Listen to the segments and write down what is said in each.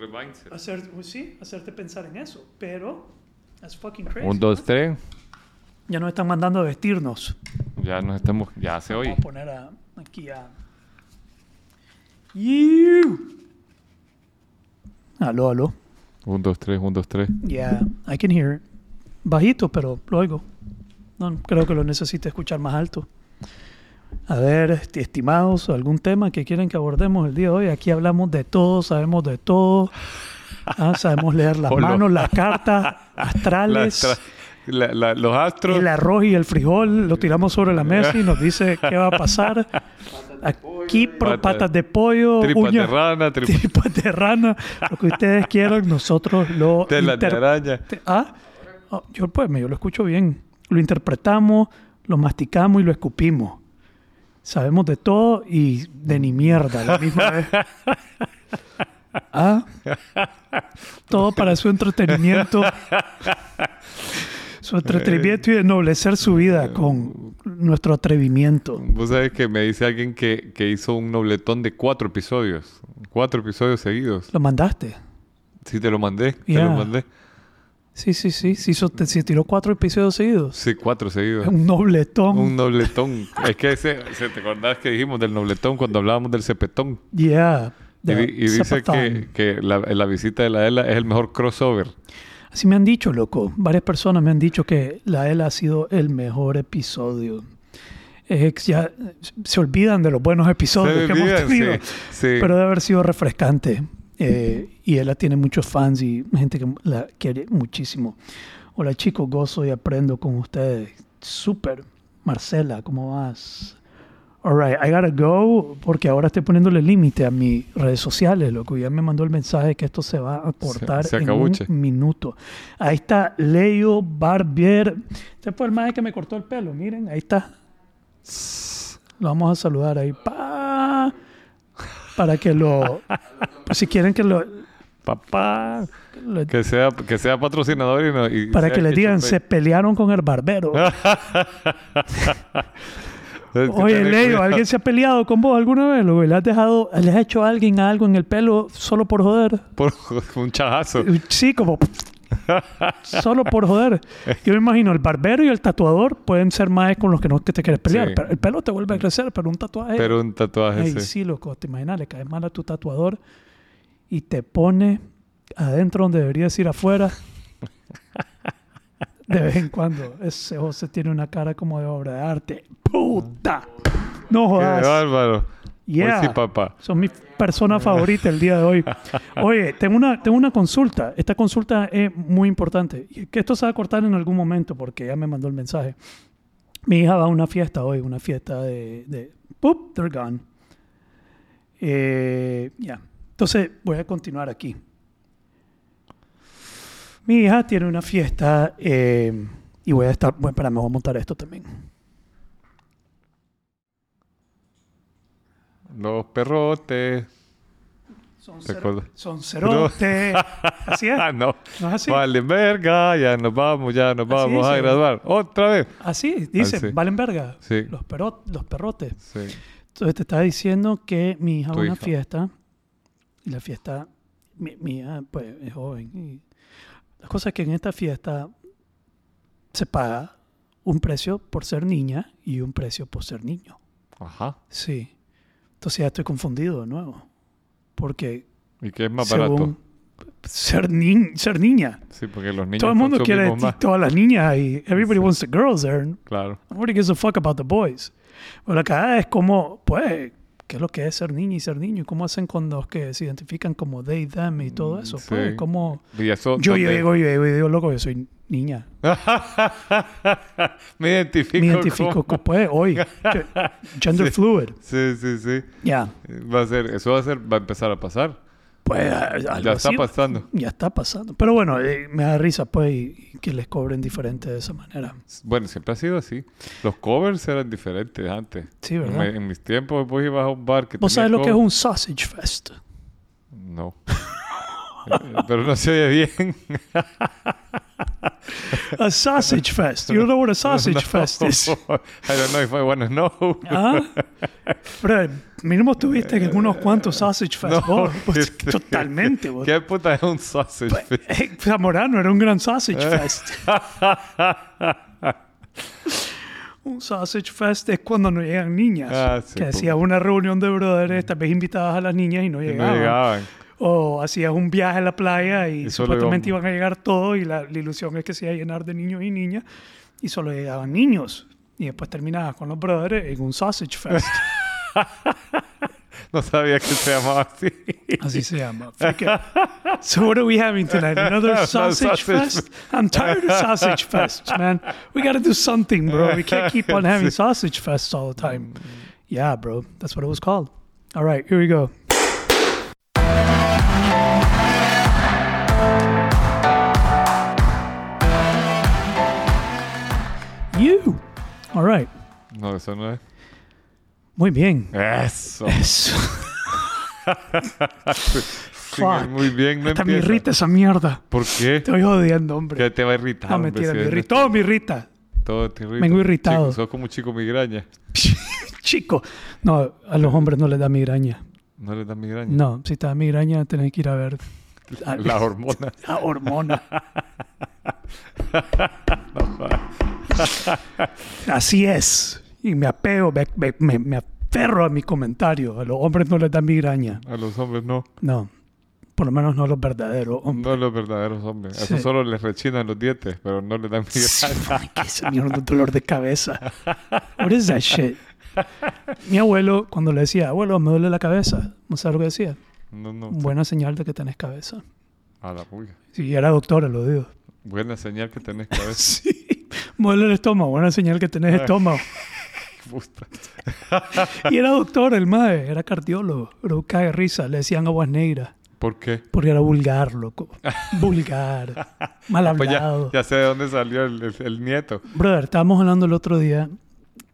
remindset. hacer, pues sí, hacerte pensar en eso. Pero, that's fucking crazy. Un, dos, ¿no? tres. Ya nos están mandando a vestirnos. Ya nos estamos, ya se oye. Vamos a poner a- aquí a. You. Aló, aló. Un, dos, tres, un, dos, tres. Yeah, I can hear it. Bajito, pero lo oigo. No, creo que lo necesite escuchar más alto. A ver, esti- estimados, algún tema que quieren que abordemos el día de hoy. Aquí hablamos de todo, sabemos de todo. Ah, sabemos leer las manos, las cartas La astrales. tra- la- la- los astros. El arroz y el frijol lo tiramos sobre la mesa y nos dice qué va a pasar. Aquí Patas- de pollo, tripas de uñas, rana, tripas tripas de rana, lo que ustedes quieran, nosotros lo de la araña. te- ah, oh, yo pues me- yo lo escucho bien. Lo interpretamos, lo masticamos y lo escupimos. Sabemos de todo y de ni mierda a la misma vez. Ah, todo para su entretenimiento. Su entretenimiento y ennoblecer su vida con nuestro atrevimiento. Vos sabés que me dice alguien que, que hizo un nobletón de cuatro episodios. Cuatro episodios seguidos. ¿Lo mandaste? Sí, te lo mandé. Te lo mandé. Sí, sí, sí. Se, hizo, se tiró cuatro episodios seguidos. Sí, cuatro seguidos. Un nobletón. Un nobletón. es que ese, se- ¿te acordás que dijimos del nobletón cuando hablábamos del cepetón? Yeah. Y, dice que, que la, la visita de la ELA es el mejor crossover. Así me han dicho, loco. Varias personas me han dicho que la ELA ha sido el mejor episodio. Es ya se olvidan de los buenos episodios que hemos tenido. sí, sí. Pero debe haber sido refrescante. Eh, y ella tiene muchos fans y gente que la quiere muchísimo. Hola chicos, gozo y aprendo con ustedes. Súper. Marcela, ¿cómo vas? Alright, I gotta go porque ahora estoy poniéndole límite a mis redes sociales, loco. Ya me mandó el mensaje que esto se va a cortar se en acabuche. un minuto. Ahí está Leo Barbier. Este fue el maje que me cortó el pelo, miren, ahí está. Lo vamos a saludar ahí. Pa, para que lo... si quieren que lo... Papá. lo- Que sea, que sea patrocinador y, no, y para que les digan, se pelearon con el barbero. Oye, Leo. ¿alguien se ha peleado con vos alguna vez? loco? ¿Le has dejado, le has hecho a alguien algo en el pelo solo por joder? Por un chajazo. Sí, como solo por joder. Yo me imagino, el barbero y el tatuador pueden ser más con los que no te quieres pelear. Sí. Pero el pelo te vuelve a crecer, pero un tatuaje... Pero un tatuaje, Ay, sí. sí, loco, te imaginas, le caes mal a tu tatuador y te pone adentro donde deberías ir afuera. De vez en cuando. Ese José tiene una cara como de obra de arte. ¡Puta! No Qué jodas. bárbaro. Yeah. Hoy sí, papá. Son mi persona favorita el día de hoy. Oye, tengo una, tengo una consulta. Esta consulta es muy importante. Que esto se va a cortar en algún momento porque ya me mandó el mensaje. Mi hija va a una fiesta hoy, una fiesta de... de ¡Pup! They're gone. Eh, ya. Entonces, voy a continuar aquí. Mi hija tiene una fiesta eh, y voy a estar... Bueno, espera, me voy a montar esto también. Los perrotes. Son, ¿Te cero- acuerdas? son cerote. Así es. Ah, no. ¿No es así? Vale, verga. Ya nos vamos, ya nos Así vamos a graduar. Otra vez. Así, dice, Así. valen verga. Sí. Los, los perrotes. Sí. Entonces te estaba diciendo que mi hija a una hija. fiesta. Y la fiesta, mi, mi hija pues es joven. Y la cosa es que en esta fiesta se paga un precio por ser niña y un precio por ser niño. Ajá. Sí. Entonces ya estoy confundido de nuevo. Porque ¿Y qué es más según barato? ser, ni- ser niña. Sí, porque los niños Todo el mundo quiere más. todas las niñas y everybody wants the girls there. Claro. Nobody gives a fuck about the boys. Pero la cagada es como, pues, ¿qué es lo que es ser niña y ser niño? ¿Y cómo hacen con los que se identifican como they, them y todo eso? Sí. Pues, como... Y eso, Yo ¿dónde? llego y llego y digo, loco, yo soy niña. Me identifico. Me identifico, como- pues, hoy. ge- Gender fluid. Sí, sí, sí. Ya. Va a ser, eso va a ser, va a empezar a pasar. Pues, algo Ya está así. pasando. Ya está pasando. Pero bueno, eh, me da risa, pues, y, y que les cobren diferente de esa manera. Bueno, siempre ha sido así. Los covers eran diferentes antes. Sí, ¿verdad? mi- en mis tiempos, vos ibas a un bar que ¿Vos sabes lo que es un sausage fest? No. Eh, Pero no se oye bien. A sausage fest. You don't know what a sausage fest is. I don't know if I want to know. ¿Ah? Bro, mínimo tuviste que unos cuantos sausage fest. No, vos. Pues, este- totalmente. vos. ¿Qué puta es un sausage fest? Eh, Zamorano era un gran sausage fest. un sausage fest es cuando no llegan niñas. Ah, sí, que pues. hacías una reunión de brothers, tal vez invitabas a las niñas y no Y no llegaban. O hacías un viaje a la playa y, solo supuestamente iban- a llegar todos y la, la ilusión es que se iba a llenar de niños y niñas y solo llegaban niños. Y después terminabas con los brothers en un sausage fest. No sabía que se llamaba así. Así se llama. So what are we having tonight? Another sausage, sausage fest? I'm tired of sausage fests, man. We got to do something, bro. We can't keep on having sausage fests all the time. Yeah, bro. That's what it was called. All right, here we go. You. All right. No, eso no es. Muy bien. Eso. Eso. Fuck. muy bien, no Hasta me irrita esa mierda. ¿Por qué? Estoy jodiendo, hombre. ¿Qué te va a irritar? No, mentira, me irrita. Todo me irrita. Todo te irrita. Vengo irritado. Chico, sos como chico migraña. Chico. No, a los hombres no les da migraña. ¿No les da migraña? No, si te da migraña tenés que ir a ver La hormona. la hormona. Así es. Y me apego, me, me- me- aferro a mi comentario. A los hombres no les da migraña. A los hombres no. No. Por lo menos no los verdaderos hombres. No los verdaderos hombres. Sí. Solo les rechinan los dientes, pero no les dan migraña. Qué mierda de dolor de cabeza. What is that shit? Mi abuelo, cuando le decía, abuelo, me duele la cabeza, ¿no sabes lo que decía? No, no. Buena señal de que tenés cabeza. A la puya. Sí, era doctora, lo digo. Buena señal que tenés cabeza. Sí. Me duele el estómago, buena señal que tenés estómago. Y era doctor, el mae, era cardiólogo. Caga de risa, le decían aguas negras. ¿Por qué? Porque era vulgar, loco. Vulgar. Mal Pues ya, hablado. ya sé de dónde salió el, el- el nieto. Brother, estábamos hablando el otro día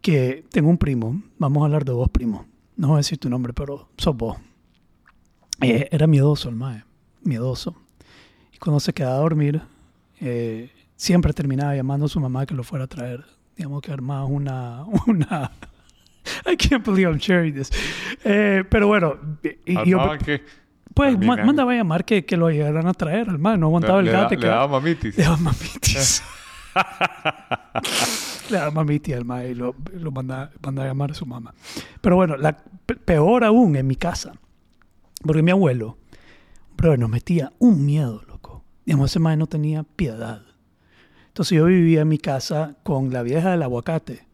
que tengo un primo. Vamos a hablar de vos, primo. No voy a decir tu nombre, pero sos vos. Eh, era miedoso el mae. Miedoso. Y cuando se quedaba a dormir, eh, siempre terminaba llamando a su mamá que lo fuera a traer. Digamos que armaba una... una I can't believe I'm sharing this. Eh, pero bueno, y- yo, que pues mandaba a llamar que, que lo llegaran a traer al mae. No aguantaba le, el le gato. da- le daba mamitis. Le daba mamitis. Le daba mamitis al mae y lo, lo mandaba, mandaba a llamar a su mamá. Pero bueno, la, pe- peor aún en mi casa. Porque mi abuelo, bro, nos metía un miedo, loco. Digamos, ese mae no tenía piedad. Entonces yo vivía en mi casa con la vieja del aguacate.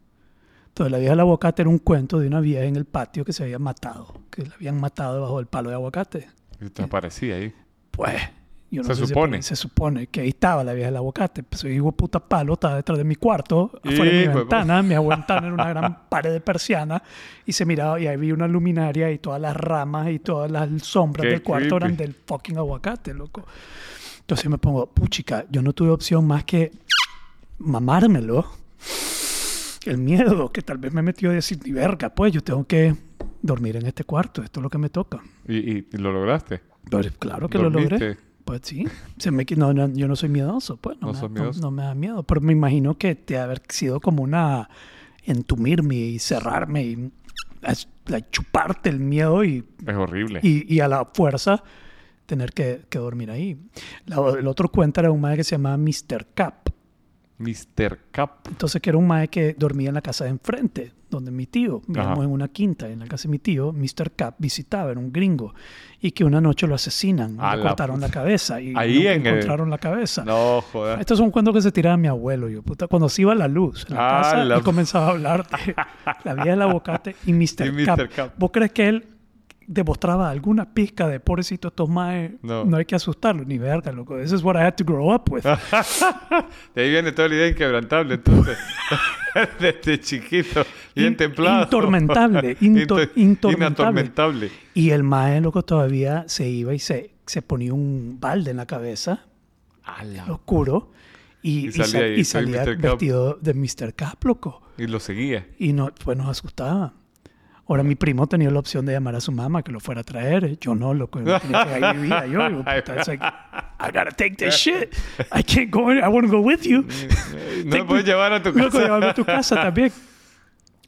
Entonces la vieja del aguacate era un cuento de una vieja en el patio que se había matado. Que la habían matado debajo del palo de aguacate. Y te aparecía ahí. Pues, yo no Se sé si- supone. se supone que ahí estaba la vieja del aguacate. Pues hijo puta palo estaba detrás de mi cuarto, afuera de mi de ventana. Mi ventana era una gran pared de persiana y se miraba y ahí vi una luminaria y todas las ramas y todas las sombras Qué del cuarto eran creepy. del fucking aguacate, loco. Entonces me pongo, puchica, yo no tuve opción más que mamármelo. El miedo que tal vez me metió a decir, ni verga, pues yo tengo que dormir en este cuarto, esto es lo que me toca. Y, y- y lo lograste. Pero claro que lo logré. Dormiste. Pues sí, se me, no, no, yo no soy miedoso, pues no, No me, miedoso. no me da miedo, pero me imagino que te ha haber sido como una entumirme y cerrarme y la- chuparte el miedo y, Es horrible. y, y a la fuerza tener que, que dormir ahí. La- el otro cuento era un mae que se llamaba Mr. Cap. Mr. Cap. Entonces, que era un mae que dormía en la casa de enfrente, donde mi tío, vivíamos en una quinta, en la casa de mi tío, Mr. Cap visitaba, era un gringo, y que una noche lo asesinan, A le la cortaron puta. la cabeza y Ahí en el- encontraron la cabeza. No, joder. Estos son cuentos que se tiraba mi abuelo, yo, puta, cuando se iba la luz en la Ah, casa la- y comenzaba a hablar de la vieja del aguacate y Mr. Y Mr. Cap. Cap. ¿Vos crees que él demostraba alguna pizca de pobrecito estos maes? No. No hay que asustarlo, ni verga, loco. This is what I had to grow up with. De ahí viene toda la idea inquebrantable, entonces. Desde chiquito, bien In- templado. intormentable, into- Inter- intormentable. Inatormentable. Y el mae, loco, todavía se iba y se, se ponía un balde en la cabeza, oscuro, y, Y y salía y soy salía vestido de Mr. Cap, loco. Y lo seguía. Y no, pues nos asustaba. Ahora mi primo tenía la opción de llamar a su mamá que lo fuera a traer. Yo no, loco. yo tenía que- ahí vivía yo. Digo, puta, it's like, I gotta take this shit. I can't go in. I want to go with you. No me puedes llevar a tu Loco, casa. llévame a tu casa también.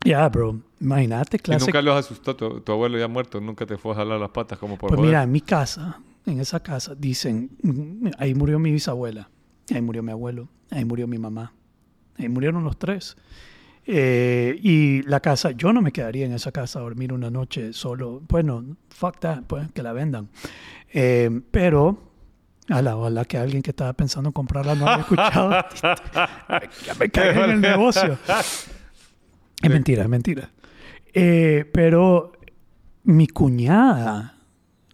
Ya, bro. Imagínate, Y clase. nunca los asustó. Tu, tu abuelo ya muerto. Nunca te fue a jalar las patas como por Pues mira, en mi casa, en esa casa, dicen, mm, ahí murió mi bisabuela, ahí murió mi abuelo, ahí murió mi mamá, ahí murieron los tres. Eh, y la casa, yo no me quedaría en esa casa a dormir una noche solo. Bueno, fuck that, pues, que la vendan. Eh, pero, a la ojalá que alguien que estaba pensando en comprarla no haya escuchado. ya me cagué en el negocio. Es mentira, es mentira. Eh, pero mi cuñada,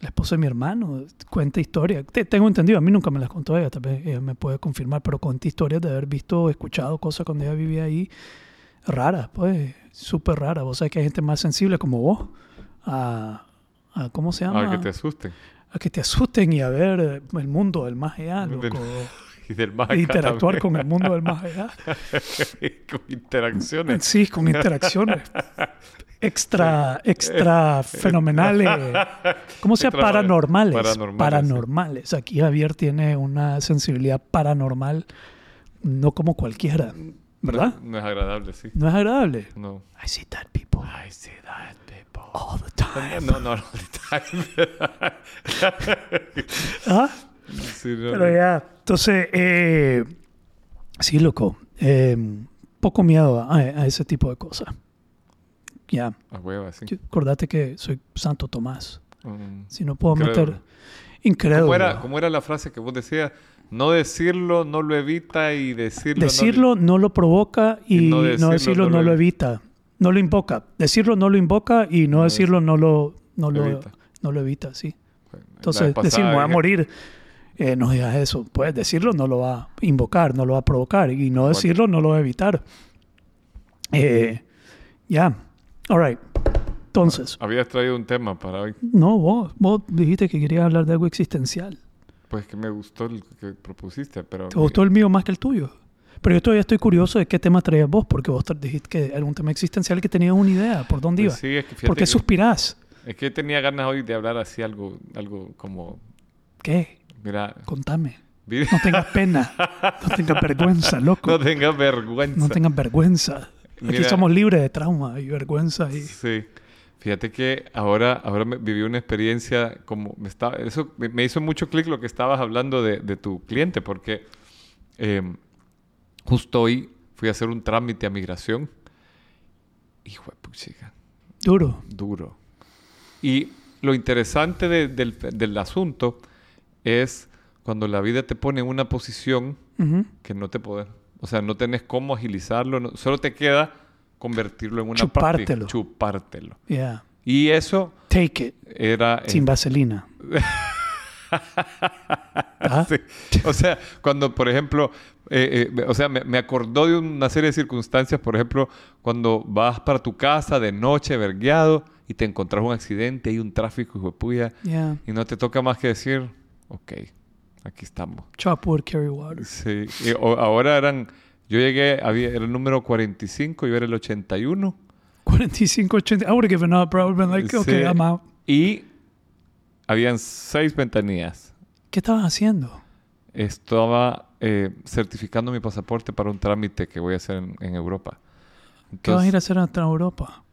la esposa de mi hermano, cuenta historias. Te- tengo entendido, a mí nunca me las contó ella, tal vez ella me puede confirmar, pero cuenta historias de haber visto, escuchado cosas cuando ella vivía ahí raras, pues, súper raras. Vos sabés que hay gente más sensible como vos a, a- ¿cómo se llama? Ah, que te asusten. A que te asusten y a ver el mundo del más allá, loco. Y del más acá interactuar también. con el mundo del más allá. con interacciones. Sí, con interacciones extra, extra fenomenales. ¿Cómo se llama? Paranormales. paranormales, Paranormales. Aquí Javier tiene una sensibilidad paranormal, no como cualquiera, ¿verdad? No, es agradable, sí. No es agradable. No. I see that people I see that people. all the time. No, no, no. ¿Ah? Sí, no, Pero ya, entonces, eh, sí, loco. eh, poco miedo a, a ese tipo de cosas. Ya, A hueva, sí. acordate que soy Santo Tomás. Mm. Si no puedo Incrédulo. meter... Incrédulo. ¿Cómo era, ¿Cómo era la frase que vos decías? No decirlo, no lo evita y decirlo. no- Decirlo no lo provoca y, Y no no decirlo decirlo, no no, lo lo evita. No lo invoca. Decirlo no lo invoca y no, No decirlo no lo, no lo, evita. no lo evita, sí. Entonces, decir, voy a morir, eh, no digas eso. Pues decirlo no lo va a invocar, no lo va a provocar. Y no decirlo no lo va a evitar. Eh, ya. All right. Entonces, Habías traído un tema para hoy. no, vos, vos dijiste que querías hablar de algo existencial. Pues que me gustó el que propusiste, pero. ¿Te gustó el mío más que el tuyo? Pero yo todavía estoy curioso de qué tema traías vos, porque vos dijiste que era un tema existencial que tenías una idea por dónde Pues iba. sí, es que ¿Por qué suspirás? Es que tenía ganas hoy de hablar así algo, algo como. ¿Qué? Mira. Contame. No tengas pena. No tengas vergüenza, loco. No tengas vergüenza. No tengas vergüenza. Aquí somos libres de trauma y vergüenza. Y... Sí. Fíjate que ahora, ahora me- viví una experiencia como me estaba, eso me, hizo mucho clic lo que estabas hablando de, de tu cliente, porque eh, justo hoy fui a hacer un trámite a migración. Hijo de puchica, Duro. duro. Y lo interesante de- del, del asunto es cuando la vida te pone en una posición Ujú. que no te podés, o sea, no tenés cómo agilizarlo, no- solo te queda convertirlo en una Chupártelo. práctica, chupártelo. Yeah. Y eso Take it. era... Sin vaselina. ¿Ah? Sí. O sea, cuando, por ejemplo, eh, eh, o sea, me, me acordó de una serie de circunstancias, por ejemplo, cuando vas para tu casa de noche, vergueado, y te encontrás un accidente y un tráfico, hijo de puya, Yeah. y no te toca más que decir, ok, aquí estamos. Chop wood, carry water. Sí. Y o- ahora eran, yo llegué, había, era el número 45, yo era el 81. 45, 80. I would have given up, bro. I would have been like, okay, Sí. I'm out. Y habían seis ventanillas. ¿Qué estabas haciendo? Estaba eh, certificando mi pasaporte para un trámite que voy a hacer en, en Europa. ¿Qué vas a ir a Entonces, hacer hasta Europa?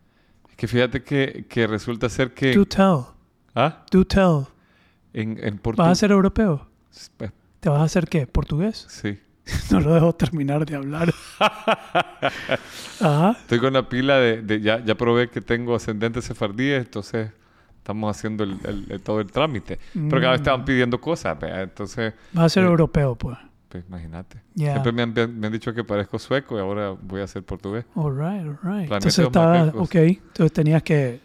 que fíjate que, que resulta ser que... Do tell. ¿Ah? Do tell. En, en ¿Vas a ser europeo? ¿Te vas a hacer qué? ¿Portugués? sí. No lo dejo terminar de hablar. Ajá. Estoy con la pila de... de- ya, ya probé que tengo ascendente sefardí, entonces estamos haciendo el, el- el- todo el trámite. Pero cada vez estaban pidiendo cosas, entonces... Vas a ser Eh, europeo, pues. Pues imagínate. Siempre me han, me han dicho que parezco sueco y ahora voy a ser portugués. All right, all right. Entonces estaba, ok. Entonces tenías que,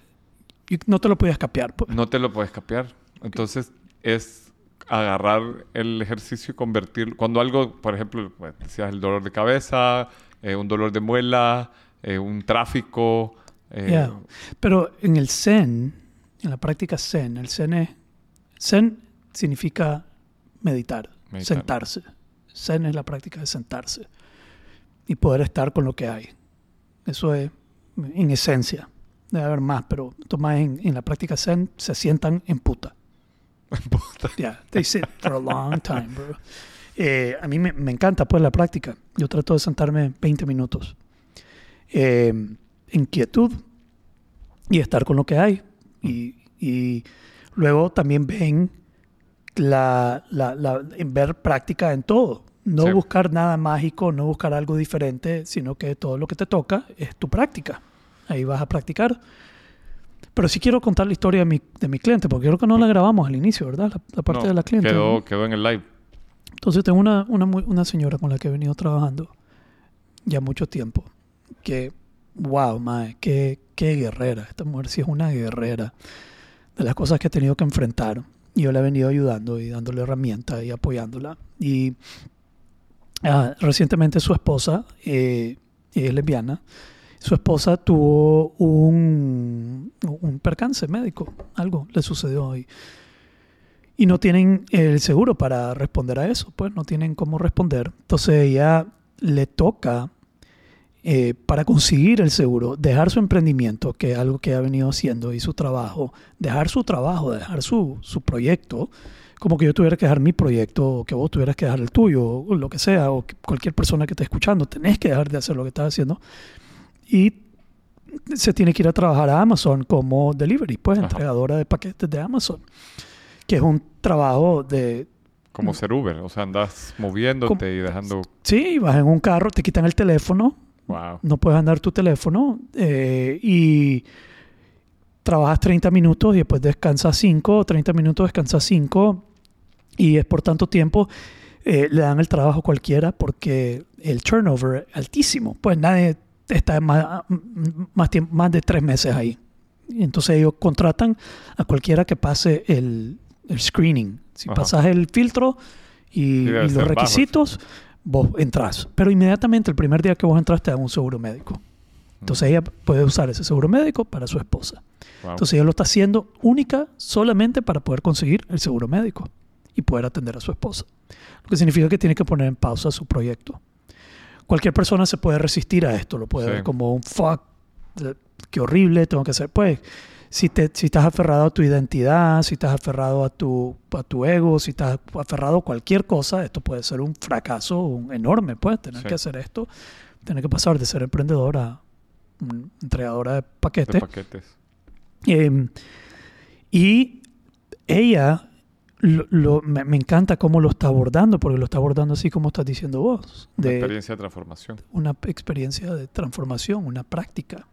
no te lo podías capear. pues. No te lo puedes capear. Entonces es agarrar el ejercicio y convertirlo. Cuando algo, por ejemplo, pues, decías el dolor de cabeza, eh, un dolor de muela, eh, un tráfico. eh, Yeah. Pero en el Zen, en la práctica Zen, el Zen es, Zen significa meditar, Meditar. sentarse. Zen es la práctica de sentarse y poder estar con lo que hay. Eso es en esencia. Debe haber más, pero toma en, en la práctica Zen se sientan en puta. Yeah, they sit for a long time, bro. Eh, a mí me, me, encanta pues la práctica. Yo trato de sentarme 20 minutos. Eh, en quietud y estar con lo que hay. Y, y luego también ven la, la, la, ver práctica en todo. No Sí. buscar nada mágico, no buscar algo diferente, sino que todo lo que te toca es tu práctica. Ahí vas a practicar. Pero sí quiero contar la historia de mi, de mi cliente, porque creo que no la grabamos al inicio, ¿verdad? La, la parte No, de la cliente. Quedó, ¿no? quedó en el live. Entonces tengo una, una, una señora con la que he venido trabajando ya mucho tiempo, que, wow, mae, qué, qué guerrera. Esta mujer sí es una guerrera de las cosas que ha tenido que enfrentar. Y yo la he venido ayudando y dándole herramientas y apoyándola. Y ah, recientemente su esposa, eh, es lesbiana, su esposa tuvo un, un percance médico, algo le sucedió y, y no tienen el seguro para responder a eso, pues no tienen cómo responder. Entonces ella le toca, eh, para conseguir el seguro, dejar su emprendimiento, que es algo que ha venido haciendo, y su trabajo, dejar su trabajo, dejar su, su proyecto, como que yo tuviera que dejar mi proyecto, o que vos tuvieras que dejar el tuyo, o lo que sea, o cualquier persona que esté escuchando, tenés que dejar de hacer lo que estás haciendo. Y se tiene que ir a trabajar a Amazon como delivery, pues Ajá. entregadora de paquetes de Amazon, que es un trabajo de, Como ser Uber. O sea, andas moviéndote y dejando... sí, vas en un carro, te quitan el teléfono, Wow. no puedes andar tu teléfono eh, y trabajas 30 minutos y después descansas 5, 30 minutos descansas 5 y es por tanto tiempo eh, le dan el trabajo a cualquiera porque el turnover es altísimo, pues nadie está más, más, tiempo, más de tres meses ahí. Entonces ellos contratan a cualquiera que pase el, el screening. Si Ajá. pasas el filtro y, y los bajo requisitos, vos entras. Pero inmediatamente el primer día que vos entras te dan un seguro médico. Entonces ella puede usar ese seguro médico para su esposa. Wow. Entonces ella lo está haciendo única solamente para poder conseguir el seguro médico y poder atender a su esposa. Lo que significa que tiene que poner en pausa su proyecto. Cualquier persona se puede resistir a esto, lo puede Sí. ver como un fuck, eh, qué horrible, tengo que hacer. Pues, si, te, si estás aferrado a tu identidad, si estás aferrado a tu, a tu ego, si estás aferrado a cualquier cosa, esto puede ser un fracaso un enorme, pues, tener Sí. que hacer esto, tener que pasar de ser emprendedora a entregadora de de paquetes. paquetes. Eh, y ella lo, lo- me, me encanta cómo lo está abordando, porque lo está abordando así como estás diciendo vos, Una de experiencia de transformación. una experiencia de transformación, una práctica.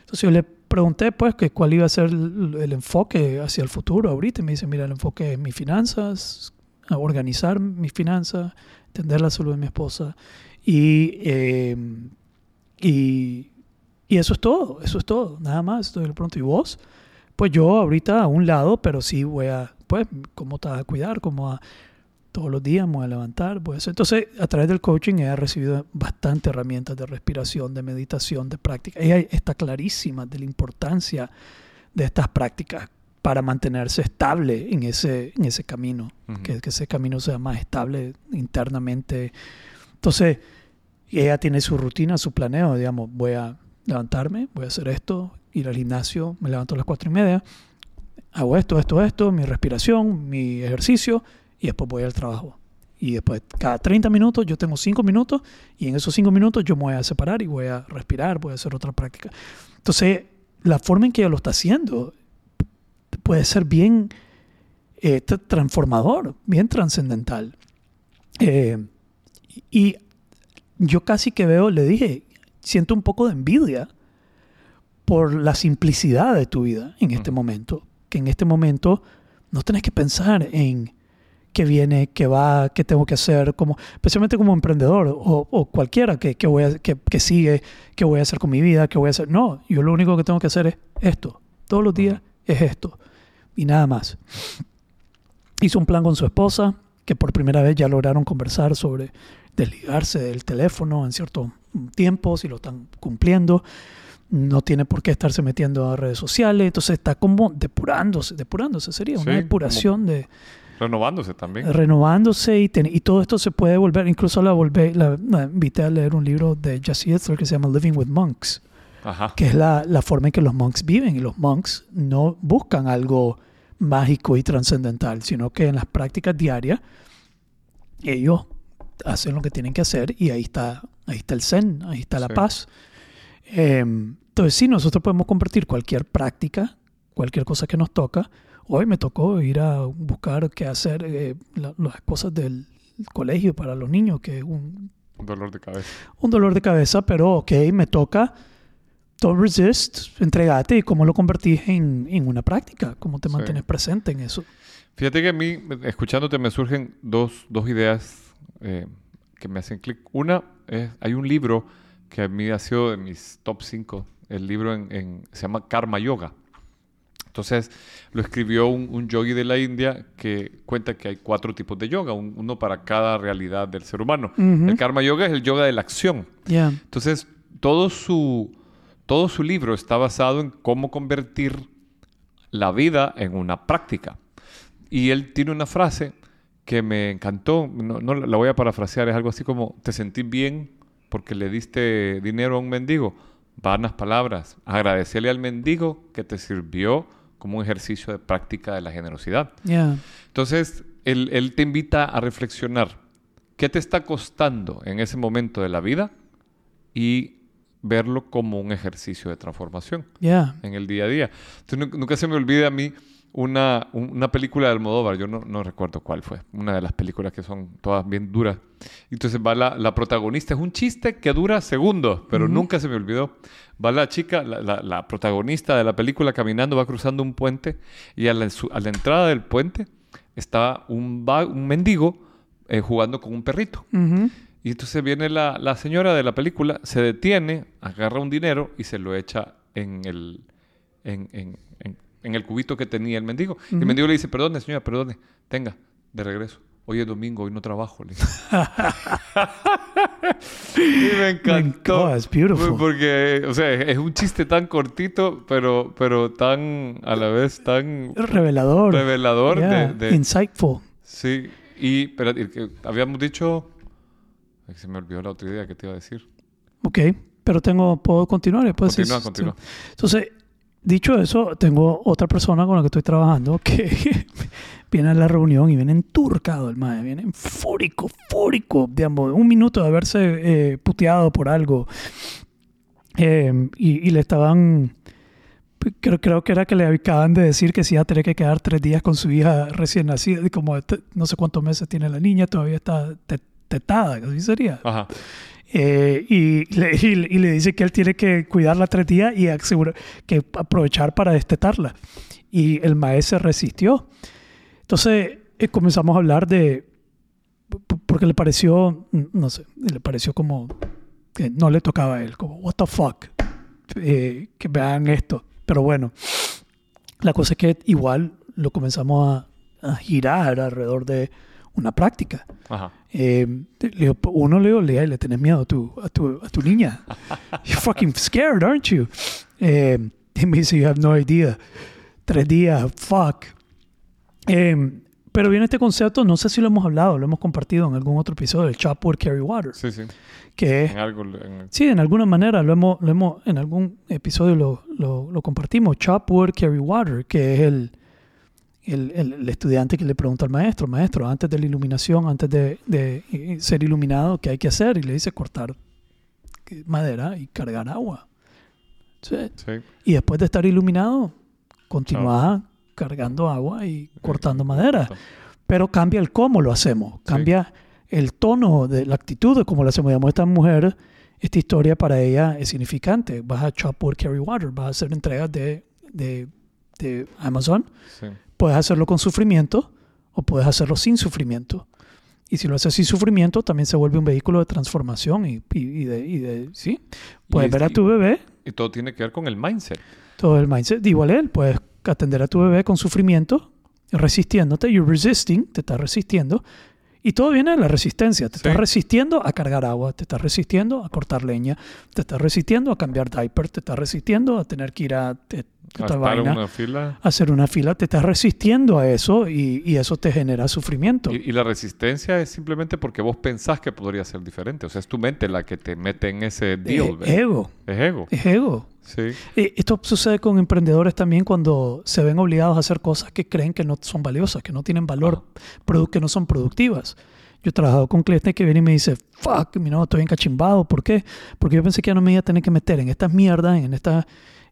Entonces yo le pregunté pues que cuál iba a ser el, el enfoque hacia el futuro ahorita y me dice, mira, el enfoque es mis finanzas, a organizar mis finanzas, entender la salud de mi esposa y, eh, y, y eso es todo, eso es todo, nada más. Entonces le pregunto, ¿y vos? Pues yo ahorita a un lado, pero sí voy a, pues, ¿cómo te vas a cuidar? ¿Cómo a, todos los días me voy a levantar? Hacer. Entonces, a través del coaching he recibido bastante herramientas de respiración, de meditación, de práctica. Ella está clarísima de la importancia de estas prácticas para mantenerse estable en ese, en ese camino, Ujú. que, que ese camino sea más estable internamente. Entonces, ella tiene su rutina, su planeo, digamos, voy a levantarme, voy a hacer esto, ir al gimnasio, me levanto a las cuatro y media, hago esto, esto, esto, mi respiración, mi ejercicio, y después voy al trabajo. Y después, cada 30 minutos, yo tengo 5 minutos, y en esos 5 minutos yo me voy a separar y voy a respirar, voy a hacer otra práctica. Entonces, la forma en que ella lo está haciendo puede ser bien eh, tra- transformador, bien trascendental. Eh, y yo casi que veo, le dije, siento un poco de envidia por la simplicidad de tu vida en este momento. Que en este momento no tenés que pensar en qué viene, qué va, qué tengo que hacer, como, especialmente como emprendedor o, o cualquiera que, que voy a, que, que sigue, qué voy a hacer con mi vida, qué voy a hacer. No, yo lo único que tengo que hacer es esto. Todos los días es esto. Y nada más. Hizo un plan con su esposa, que por primera vez ya lograron conversar sobre desligarse del teléfono en cierto tiempo, si lo están cumpliendo. No tiene por qué estarse metiendo a redes sociales. Entonces está como depurándose, depurándose sería una Sí, depuración de Renovándose también. renovándose y, ten- y todo esto se puede volver, incluso la, volvé, la, la invité a leer un libro de Jesse Itzler que se llama Living with Monks, Ajá. que es la, la forma en que los monks viven y los monks no buscan algo mágico y trascendental, sino que en las prácticas diarias ellos hacen lo que tienen que hacer y ahí está, ahí está el zen, ahí está la Sí. paz. Eh, entonces sí, nosotros podemos convertir cualquier práctica, cualquier cosa que nos toca. Hoy me tocó ir a buscar qué hacer, eh, la- las cosas del colegio para los niños, que es un, Un dolor de cabeza. un dolor de cabeza, pero ok, me toca. Don't resist, entregate y cómo lo convertís en, en una práctica, cómo te Sí. mantienes presente en eso. Fíjate que a mí, escuchándote, me surgen dos, dos ideas eh, que me hacen clic. Una es, hay un libro que a mí ha sido de mis top 5. El libro en, en- se llama Karma Yoga. Entonces, lo escribió un, un yogi de la India que cuenta que hay cuatro tipos de yoga, un- uno para cada realidad del ser humano. Ujú. El Karma Yoga es el yoga de la acción. Ya, Entonces, todo su, todo su libro está basado en cómo convertir la vida en una práctica. Y él tiene una frase que me encantó, no, no la voy a parafrasear, es algo así como, ¿te sentís bien porque le diste dinero a un mendigo? Vanas palabras, agradecerle al mendigo que te sirvió como un ejercicio de práctica de la generosidad. Entonces, él, él te invita a reflexionar. ¿Qué te está costando en ese momento de la vida? Y verlo como un ejercicio de transformación en el día a día. Entonces, nu- nunca se me olvida a mí una, un- una película de Almodóvar, yo no, no recuerdo cuál fue, una de las películas que son todas bien duras. Entonces va la, la protagonista, es un chiste que dura segundos, pero nunca se me olvidó. Va la chica, la, la- la protagonista de la película caminando, va cruzando un puente y a la, su- a la entrada del puente está un, va- un mendigo eh, jugando con un perrito. Y entonces viene la, la señora de la película, se detiene, agarra un dinero y se lo echa en el, en, en- en- en el cubito que tenía el mendigo. Y el mendigo le dice, perdone señora, perdone, tenga, de regreso. Hoy es domingo, hoy no trabajo. le y me encantó. It's beautiful. Porque, o sea, es un chiste tan cortito, pero, pero tan, a la vez, tan Revelador. revelador Yeah, de, de- Insightful. Sí, y pero habíamos dicho. Se me olvidó la otra idea que te iba a decir. Ok, pero tengo, puedo continuar. Después Continúa, es- continúa. Entonces, dicho eso, tengo otra persona con la que estoy trabajando que viene a la reunión y viene enturcado el mae, viene fúrico, fúrico, digamos, un minuto de haberse eh, puteado por algo. Eh, y, le estaban, creo, creo que era que le acaban de decir que se iba a tener que quedar tres días con su hija recién nacida, y como este- no sé cuántos meses tiene la niña, todavía está te- tetada, así sería. Ajá. Eh, y, le, y y le dice que él tiene que cuidarla tres días y asegurar, que aprovechar para destetarla. Y el maestro resistió. Entonces eh, comenzamos a hablar de, porque le pareció, no sé, le pareció como que no le tocaba a él, como, what the fuck, Eh, que vean esto. Pero bueno, la cosa es que igual lo comenzamos a, a girar alrededor de una práctica. Ajá. Eh, uno le digo, Lea, le tenés miedo a tu, a tu, a tu niña. You're fucking scared, aren't you? Eh, y me dice, you have no idea. Tres días, fuck. Eh, pero viene este concepto, no sé si lo hemos hablado, lo hemos compartido en algún otro episodio, el chop wood, carry water. Sí, sí. Que En algo. en- Sí, en alguna manera lo hemos, lo hemos en algún episodio lo, lo, lo compartimos. Chop wood, carry water, que es el, el, el- el estudiante que le pregunta al maestro, maestro, antes de la iluminación, antes de, de, eh, ser iluminado, ¿qué hay que hacer? Y le dice cortar madera y cargar agua. Sí. sí. Y después de estar iluminado, continúa cargando agua y cortando madera. Pero cambia el cómo lo hacemos, cambia el tono de la actitud de cómo lo hacemos. Digamos, esta mujer, esta historia para ella es significante. Vas a chop wood, carry water, vas a hacer entregas de, de, de Amazon. Puedes hacerlo con sufrimiento o puedes hacerlo sin sufrimiento. Y si lo haces sin sufrimiento, también se vuelve un vehículo de transformación y, y- y de, y de- ¿sí? Puedes ver a tu bebé, Y todo tiene que ver con el mindset. todo el mindset, igual él, puedes atender a tu bebé con sufrimiento, resistiéndote, you're resisting, te estás resistiendo, y todo viene de la resistencia, te Sí. estás resistiendo a cargar agua, te estás resistiendo a cortar leña, te estás resistiendo a cambiar diaper, te estás resistiendo a tener que ir a, te- A esta estar en vaina, una fila. a hacer una fila, te estás resistiendo a eso y, y eso te genera sufrimiento. Y, y la resistencia es simplemente porque vos pensás que podría ser diferente. O sea, es tu mente la que te mete en ese deal. ¿ves? ego, Es ego. es ego. Sí. Y esto sucede con emprendedores también cuando se ven obligados a hacer cosas que creen que no son valiosas, que no tienen valor, que no son productivas. Yo he trabajado con clientes que vienen y me dicen, fuck, no, estoy encachimbado. ¿Por qué? Porque yo pensé que ya no me iba a tener que meter en estas mierdas, en estas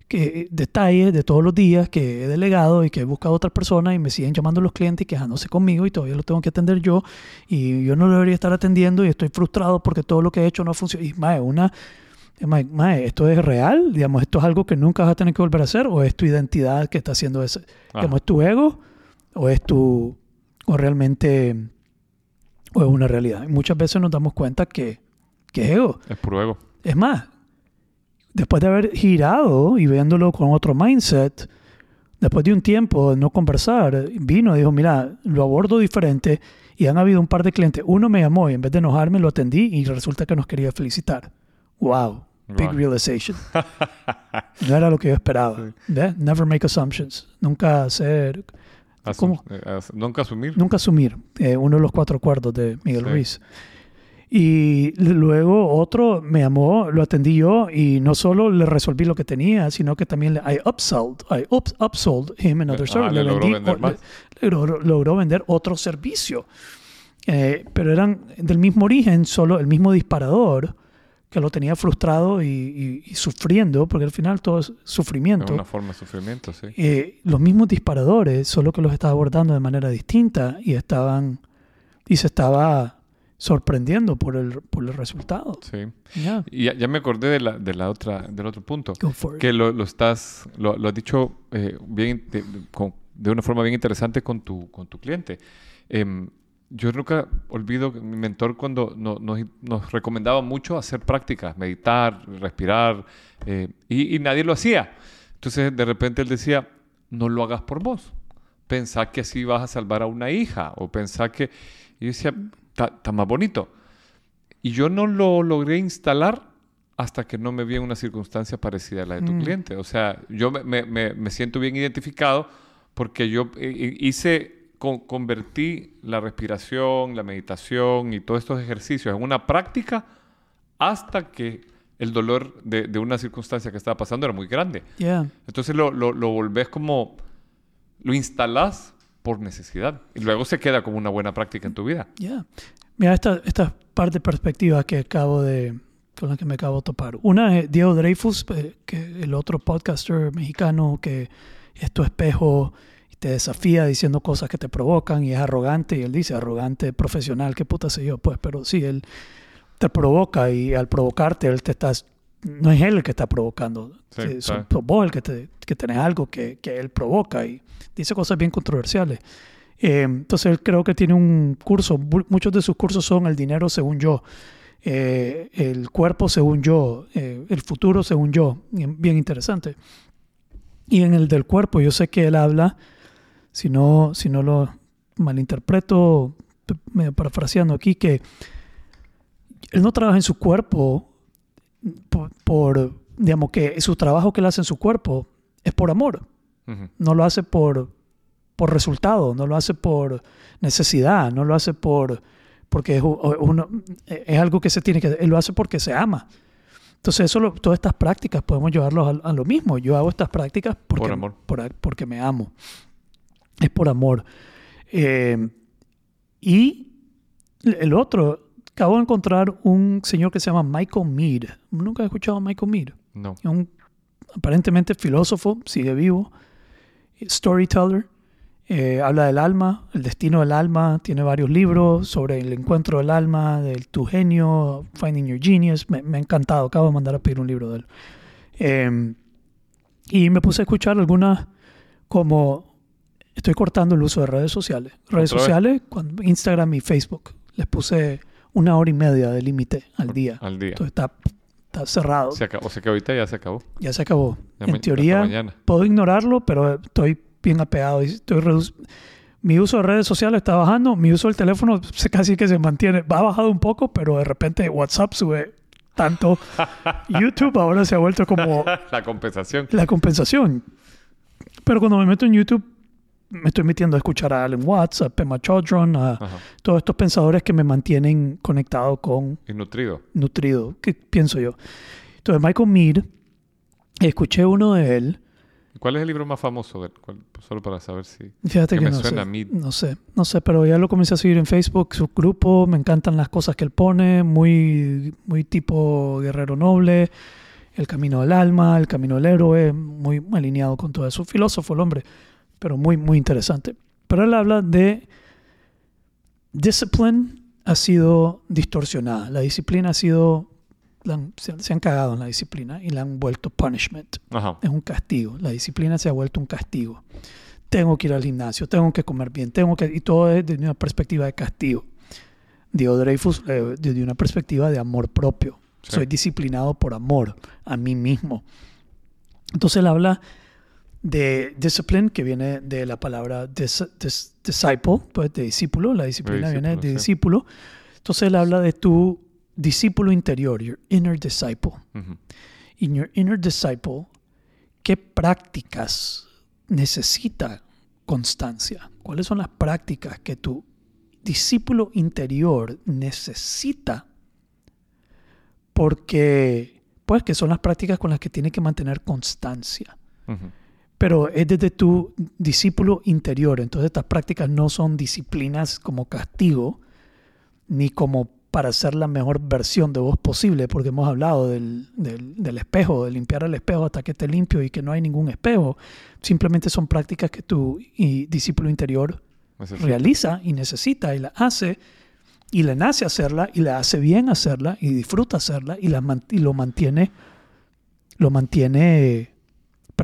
que, detalles de todos los días que he delegado y que he buscado a otras personas y me siguen llamando los clientes y quejándose conmigo y todavía lo tengo que atender yo y yo no lo debería estar atendiendo y estoy frustrado porque todo lo que he hecho no funciona. Y mae, una, mae, mae, ¿esto es real? Digamos, ¿esto es algo que nunca vas a tener que volver a hacer o es tu identidad que está haciendo eso? Digamos, ¿es tu ego o es tu, o realmente, o es una realidad? Y muchas veces nos damos cuenta que, que es ego. Es puro ego. Es más, después de haber girado y viéndolo con otro mindset, después de un tiempo de no conversar, vino y dijo, mira, lo abordo diferente y han habido un par de clientes. Uno me llamó y en vez de enojarme lo atendí y resulta que nos quería felicitar. Wow. Big Wow. realization. No era lo que yo esperaba. ¿Ves? Never make assumptions. Nunca hacer, Asum- ¿Cómo? eh, as- nunca asumir. nunca asumir. Eh, uno de los cuatro acuerdos de Miguel Sí. Ruiz. Y luego otro me llamó, lo atendí yo y no solo le resolví lo que tenía, sino que también le, I upsold, I ups, upsold him another Ah, service. le logró vender más. le logró, logró vender otro servicio. Eh, pero eran del mismo origen, solo el mismo disparador que lo tenía frustrado y, y- y sufriendo, porque al final todo es Es sufrimiento. una forma de sufrimiento, sí. Eh, los mismos disparadores, solo que los estaba abordando de manera distinta y estaban y se estaba sorprendiendo por el, por el resultado. Sí. Ya, Y ya, ya me acordé de la, de la otra, del otro punto. go for it. Que lo, lo estás, lo, lo has dicho eh, bien, de, de- con- de una forma bien interesante con tu, con tu cliente. Em, yo nunca olvido que mi mentor cuando no- nos, nos recomendaba mucho hacer prácticas, meditar, respirar, eh, y, y nadie lo hacía. Entonces de repente él decía, no lo hagas por vos. Pensá que así vas a salvar a una hija, o pensá que... Y yo decía, está más bonito. Y yo no lo logré instalar hasta que no me vi en una circunstancia parecida a la de tu Mm. cliente. O sea, yo me, me- me- siento bien identificado porque yo eh, eh, hice, con- convertí la respiración, la meditación y todos estos ejercicios en una práctica hasta que el dolor de, de una circunstancia que estaba pasando era muy grande. Yeah. Entonces lo, lo, lo volvés como, lo instalás por necesidad y luego se queda como una buena práctica en tu vida. Yeah. Mira, esta, esta par de perspectivas que acabo de, con las que me acabo de topar. Una es Diego Dreyfus, eh, que el otro podcaster mexicano que es tu espejo te desafía diciendo cosas que te provocan y es arrogante. Y él dice, arrogante profesional, qué puta sé yo, pues, pero sí, él te provoca y al provocarte, él te estás, no es él el que está provocando, Sí, vos el que, te, que tenés algo que, que él provoca y dice cosas bien controversiales. Eh, entonces él creo que tiene un curso, mu- muchos de sus cursos son el dinero según yo, eh, el cuerpo según yo, eh, el futuro según yo, bien interesante. Y en el del cuerpo yo sé que él habla, si no, si no lo malinterpreto, medio parafraseando aquí, que él no trabaja en su cuerpo por, por, digamos que su trabajo que él hace en su cuerpo es por amor no lo hace por, por resultado, no lo hace por necesidad, no lo hace por porque es, uno- es algo que se tiene que él lo hace porque se ama. Entonces, eso lo- todas estas prácticas podemos llevarlos a, a lo mismo. Yo hago estas prácticas porque, Por amor. por- porque me amo. Es por amor. Eh, y el otro, acabo de encontrar un señor que se llama Michael Mead. Nunca he escuchado a Michael Mead No. es un aparentemente filósofo, sigue vivo, storyteller, eh, habla del alma, el destino del alma, tiene varios libros sobre el encuentro del alma, del tu genio, Finding Your Genius, me, me ha encantado, acabo de mandar a pedir un libro de él. Eh, y me puse a escuchar algunas como estoy cortando el uso de redes sociales. Redes sociales, cuando- Instagram y Facebook, les puse una hora y media de límite al día. Al día. Entonces está, está cerrado. Se acabó. O sea que ahorita ya se acabó. Ya se acabó. Ya en teoría, puedo ignorarlo, pero estoy bien apegado. y Estoy mi uso de redes sociales está bajando. Mi uso del teléfono se casi que se mantiene. Va bajado un poco, pero de repente WhatsApp sube tanto. YouTube ahora se ha vuelto como la compensación. la compensación. Pero cuando me meto en YouTube, me estoy metiendo a escuchar a Alan Watts, a Pema Chodron, a Ajá. todos estos pensadores que me mantienen conectado con Y nutrido. nutrido, ¿qué pienso yo? Entonces, Michael Mead Escuché uno de él. ¿Cuál es el libro más famoso? de? ¿Cuál- Solo para saber si... Fíjate Que que, me no suena sé. a mí. No sé, no sé, pero ya lo comencé a seguir en Facebook, su grupo, me encantan las cosas que él pone, muy, muy tipo guerrero noble, el camino del alma, el camino del héroe, muy alineado con todo eso. Filósofo el hombre, pero muy, muy interesante. Pero él habla de discipline ha sido distorsionada, la disciplina ha sido, han- se, se han cagado en la disciplina y la han vuelto punishment Ajá. es un castigo. La disciplina se ha vuelto un castigo. Tengo que ir al gimnasio, tengo que comer bien, tengo que... Y todo es desde una perspectiva de castigo. Dio Dreyfus eh, desde una perspectiva de amor propio. Sí. Soy disciplinado por amor a mí mismo. Entonces él habla de discipline, que viene de la palabra dis- dis- disciple, pues de discípulo. La disciplina viene de sí. discípulo. Entonces él habla de tu discípulo interior, your inner disciple Ujú. in your inner disciple, ¿qué prácticas necesita constancia? ¿Cuáles son las prácticas que tu discípulo interior necesita? Porque, pues, que son las prácticas con las que tiene que mantener constancia. Ujú. Pero es desde tu discípulo interior. Entonces estas prácticas no son disciplinas como castigo, ni como para ser la mejor versión de vos posible, porque hemos hablado del, del- del espejo, de limpiar el espejo hasta que esté limpio y que no hay ningún espejo. Simplemente son prácticas que tu y discípulo interior realiza y necesita y la hace y le nace hacerla y le hace bien hacerla y disfruta hacerla y, la y lo mantiene lo mantiene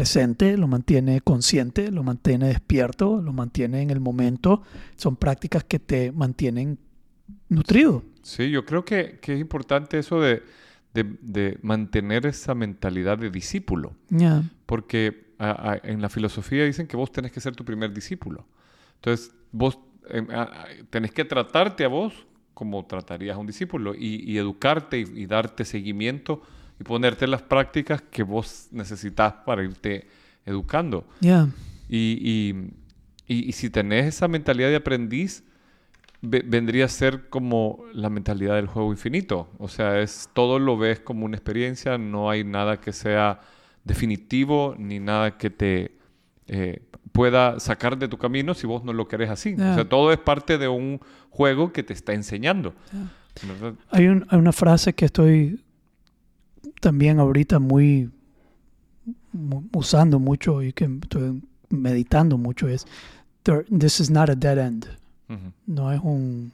presente, lo mantiene consciente, lo mantiene despierto, lo mantiene en el momento. Son prácticas que te mantienen nutrido. Sí, yo creo que, que es importante eso de, de- de mantener esa mentalidad de discípulo. Porque a- a- en la filosofía dicen que vos tenés que ser tu primer discípulo. Entonces, vos a- tenés que tratarte a vos como tratarías a un discípulo y, y educarte y, y darte seguimiento y ponerte las prácticas que vos necesitas para irte educando. Y, y- y- y si tenés esa mentalidad de aprendiz, ve- vendría a ser como la mentalidad del juego infinito. O sea, es todo lo ves como una experiencia, no hay nada que sea definitivo ni nada que te eh, pueda sacar de tu camino si vos no lo querés así. O sea, todo es parte de un juego que te está enseñando. ¿verdad? Hay, un- hay una frase que estoy también ahorita muy, mu- usando mucho y que estoy meditando mucho es "There- this is not a dead end. Ujú. No es un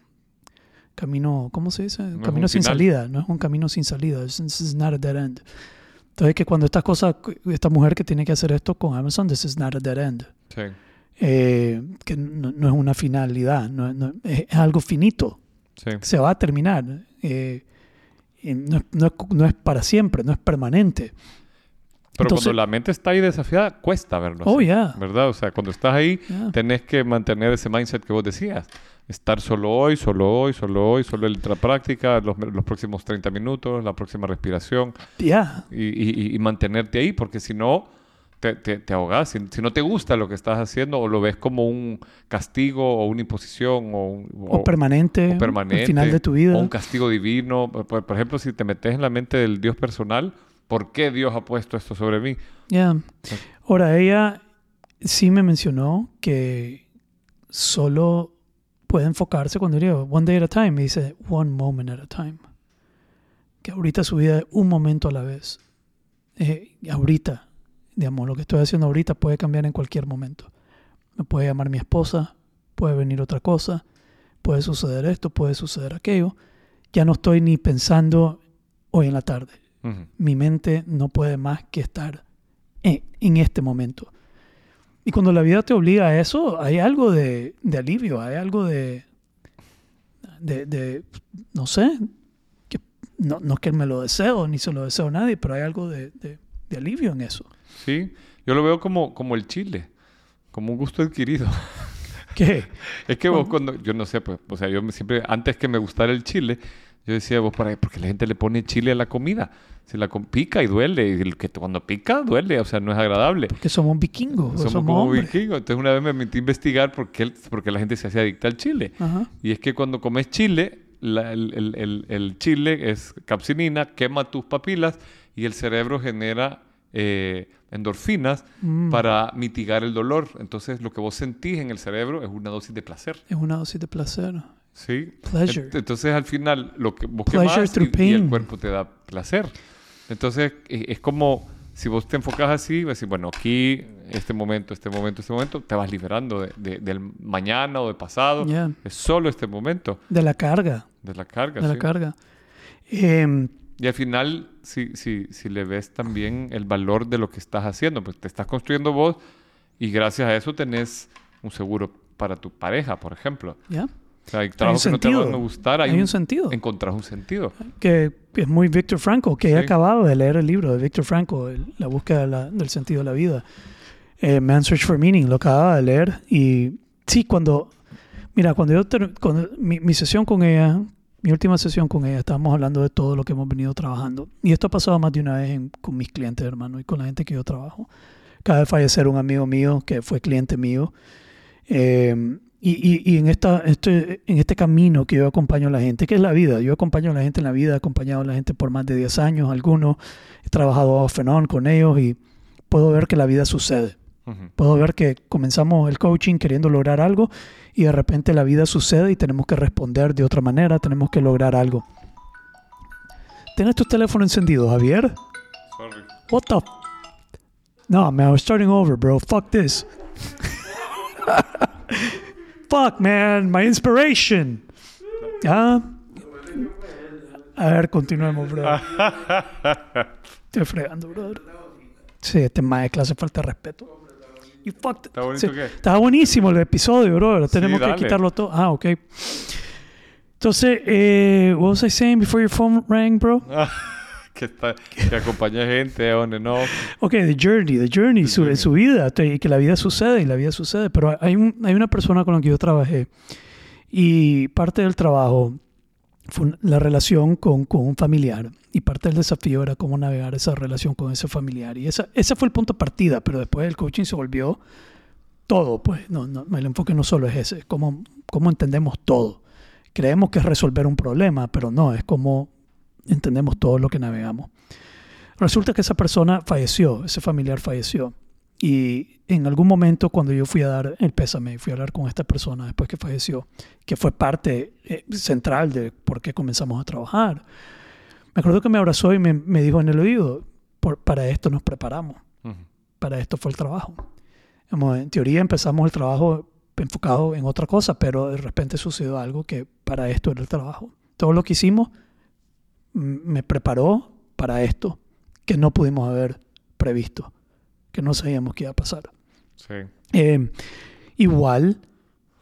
camino, ¿cómo se dice? Un es camino sin final. salida. No es un camino sin salida. This is not a dead end. Entonces que cuando estas cosas, esta mujer que tiene que hacer esto con Amazon, this is not a dead end. Sí. Eh, que no, no es una finalidad, no, no- es, algo finito. Sí. Se va a terminar. eh, no, es- no no es para siempre, no es permanente. Pero Entonces- cuando la mente está ahí desafiada, cuesta verlo. Oh, así, yeah. ¿Verdad? O sea, cuando estás ahí, Yeah. tenés que mantener ese mindset que vos decías. Estar solo hoy, solo hoy, solo hoy, solo la práctica, los, los próximos 30 minutos, la próxima respiración Ya, y, y- y mantenerte ahí, porque si no, te, te, te ahogás. Si, si no te gusta lo que estás haciendo o lo ves como un castigo o una imposición o, un- o, permanente, o permanente, al final de tu vida. o un castigo divino. Por, por ejemplo, si te metes en la mente del Dios personal, ¿por qué Dios ha puesto esto sobre mí? Ya. Ahora, ella sí me mencionó que solo puede enfocarse cuando digo one day at a time. Me dice one moment at a time. Que ahorita su vida es un momento a la vez. Eh, ahorita, digamos, lo que estoy haciendo ahorita puede cambiar en cualquier momento. Me puede llamar mi esposa, puede venir otra cosa, puede suceder esto, puede suceder aquello. Ya no estoy ni pensando hoy en la tarde mi mente no puede más que estar en, en este momento. Y cuando la vida te obliga a eso, hay algo de, de alivio, hay algo de, de, de- no sé, que no, no es que me lo deseo, ni se lo deseo a nadie, pero hay algo de alivio en eso. Sí, yo lo veo como, como el chile, como un gusto adquirido. ¿Qué? Es que vos cuando, yo no sé, pues, o sea, yo siempre, antes que me gustara el chile, yo decía, vos, ¿para qué? Porque la gente le pone chile a la comida. Si la pica y duele, y el que cuando pica duele, o sea, no es agradable. Que somos vikingos, Somos, somos, como hombres. vikingos. Entonces una vez me metí a investigar por qué, el- por qué la gente se hacía adicta al chile. Ajá. Y es que cuando comes chile, la- el, el- el- el chile es capsinina, quema tus papilas y el cerebro genera eh, endorfinas Mm. para mitigar el dolor. Entonces, lo que vos sentís en el cerebro es una dosis de placer. Es una dosis de placer. ¿sí? Pleasure. Ent- Entonces, al final, lo que vos quemás y, y el cuerpo te da placer. Entonces, e- es como si vos te enfocas así, vas a decir, bueno, aquí, este momento, este momento, este momento, te vas liberando de- de- del mañana o del pasado. Yeah. Es solo este momento De la carga. de la carga. De la sí. carga. Em, Y al final, si, si, si le ves también el valor de lo que estás haciendo, pues te estás construyendo vos y gracias a eso tenés un seguro para tu pareja, por ejemplo. ¿ya? O sea, hay trabajos que no te van sentido. a gustar. Hay un sentido. Encontrás un sentido. que es muy Víctor Franco, que he Sí. acabado de leer el libro de Víctor Franco, el- La búsqueda de la- del sentido de la vida. Eh, Man's Search for Meaning, lo acababa de leer. Y sí, cuando, mira, cuando yo, cuando mi, mi sesión con ella, mi última sesión con ella, estábamos hablando de todo lo que hemos venido trabajando. Y esto ha pasado más de una vez en- con mis clientes, hermano, y con la gente que yo trabajo. Acaba de fallecer un amigo mío que fue cliente mío. Eh, y, y- y en, esta, este, en este camino que yo acompaño a la gente, que es la vida, yo acompaño a la gente en la vida, he acompañado a la gente por más de 10 años, algunos, he trabajado off and on con ellos y puedo ver que la vida sucede. Puedo ver que comenzamos el coaching queriendo lograr algo y de repente la vida sucede y tenemos que responder de otra manera, tenemos que lograr algo. ¿Tienes tu teléfono encendido, Javier? Sorry. What the? f- No, man, we're starting over, bro. Fuck this. Fuck, man, my inspiration. Ah. A ver, continuemos, bro. Estoy fregando, brother. Sí, este más de clase falta de respeto. You fucked. ¿Está bonito Sí, qué? Estaba buenísimo el episodio, bro. Tenemos que dale. quitarlo todo. Ah, ok. Entonces, eh, what was I saying before your phone rang, bro? que, está, que acompaña gente on and off. Ok, the journey, the journey, The su, journey. su vida, y que la vida sucede y la vida sucede. Pero hay, un- hay una persona con la que yo trabajé y parte del trabajo la relación con, con un familiar y parte del desafío era cómo navegar esa relación con ese familiar. Y esa, ese fue el punto de partida, pero después el coaching se volvió todo, pues no, no, el enfoque no solo es ese, es cómo, cómo entendemos todo. Creemos que es resolver un problema, pero no, es como entendemos todo lo que navegamos. Resulta que esa persona falleció, ese familiar falleció. Y en algún momento cuando yo fui a dar el pésame, fui a hablar con esta persona después que falleció, que fue parte eh, central de por qué comenzamos a trabajar, me acuerdo que me abrazó y me, me dijo en el oído, "Por- para esto nos preparamos, Ujú. para esto fue el trabajo. En teoría empezamos el trabajo enfocado en otra cosa, pero de repente sucedió algo que para esto era el trabajo. Todo lo que hicimos me preparó para esto que no pudimos haber previsto, que no sabíamos que iba a pasar. Sí. Eh, igual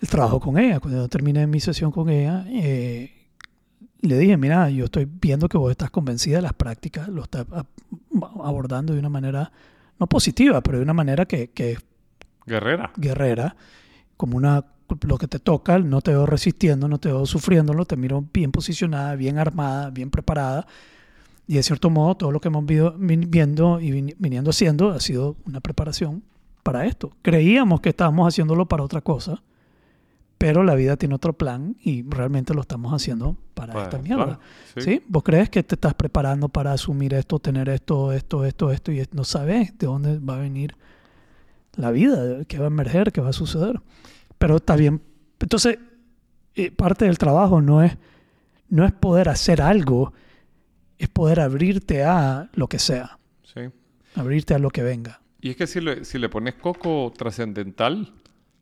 el trabajo con ella, cuando yo terminé mi sesión con ella, eh, le dije, mira, yo estoy viendo que vos estás convencida de las prácticas, lo estás abordando de una manera, no positiva, pero de una manera que, que Guerrera. guerrera, como una lo que te toca, no te veo resistiendo, no te veo sufriéndolo, te miro bien posicionada, bien armada, bien preparada. Y de cierto modo, todo lo que hemos viendo y vin- viniendo haciendo ha sido una preparación para esto. Creíamos que estábamos haciéndolo para otra cosa, pero la vida tiene otro plan y realmente lo estamos haciendo para Bueno, esta mierda. claro, sí. ¿Sí? ¿Vos crees que te estás preparando para asumir esto, tener esto, esto, esto, esto y no sabes de dónde va a venir la vida, qué va a emerger, qué va a suceder? Pero está bien. Entonces, eh, parte del trabajo no es, no es poder hacer algo, es poder abrirte a lo que sea, Sí. abrirte a lo que venga. Y es que si le, si le pones coco trascendental,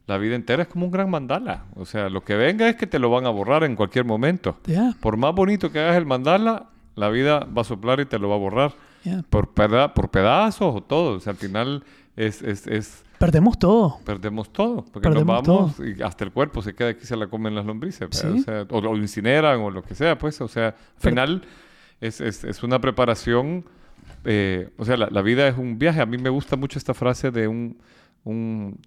la vida entera es como un gran mandala. O sea, lo que venga es que te lo van a borrar en cualquier momento. Ya, Por más bonito que hagas el mandala, la vida va a soplar y te lo va a borrar. ya. Por, peda- por pedazos o todo. O sea, al final es, es, es- Perdemos todo. perdemos todo. Porque Perdemos nos vamos y hasta el cuerpo se queda aquí, se la comen las lombrices. Sí. O, sea, o lo incineran o lo que sea. Pues, o sea, al final es, es, es una preparación. eh, o sea, la, la vida es un viaje. A mí me gusta mucho esta frase de un, un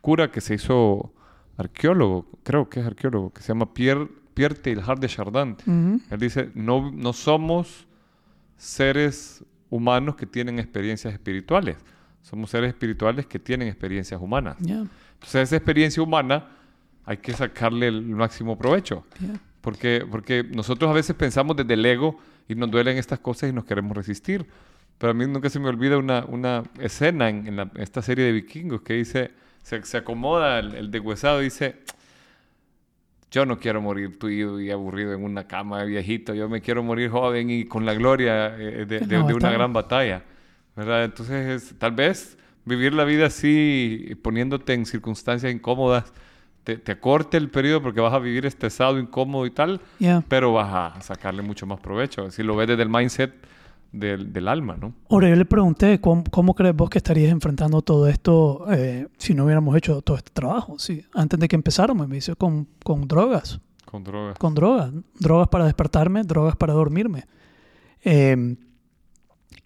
cura que se hizo arqueólogo, creo que es arqueólogo, que se llama Pierre, Pierre Teilhard de Chardin. Ujú. Él dice, no, no somos seres humanos que tienen experiencias espirituales. Somos seres espirituales que tienen experiencias humanas. Ya, Entonces, esa experiencia humana hay que sacarle el máximo provecho. ya. Porque, porque nosotros a veces pensamos desde el ego y nos duelen estas cosas y nos queremos resistir. Pero a mí nunca se me olvida una, una escena en, en la- esta serie de vikingos que dice, se, se acomoda el, el deshuesado y dice, yo no quiero morir tuyo y aburrido en una cama de viejito, yo me quiero morir joven y con la gloria eh, de, de- En la de una gran batalla. ¿verdad? Entonces, es- tal vez vivir la vida así, poniéndote en circunstancias incómodas, te, te acorte el periodo porque vas a vivir estresado, incómodo y tal, Yeah. pero vas a sacarle mucho más provecho. Si lo ves desde el mindset del, del alma, ¿no? Ahora, yo le pregunté, ¿cómo, cómo crees vos que estarías enfrentando todo esto eh, si no hubiéramos hecho todo este trabajo? Sí, antes de que empezáramos, me dice, con, con drogas, Con drogas. con drogas. Drogas para despertarme, drogas para dormirme. Eh,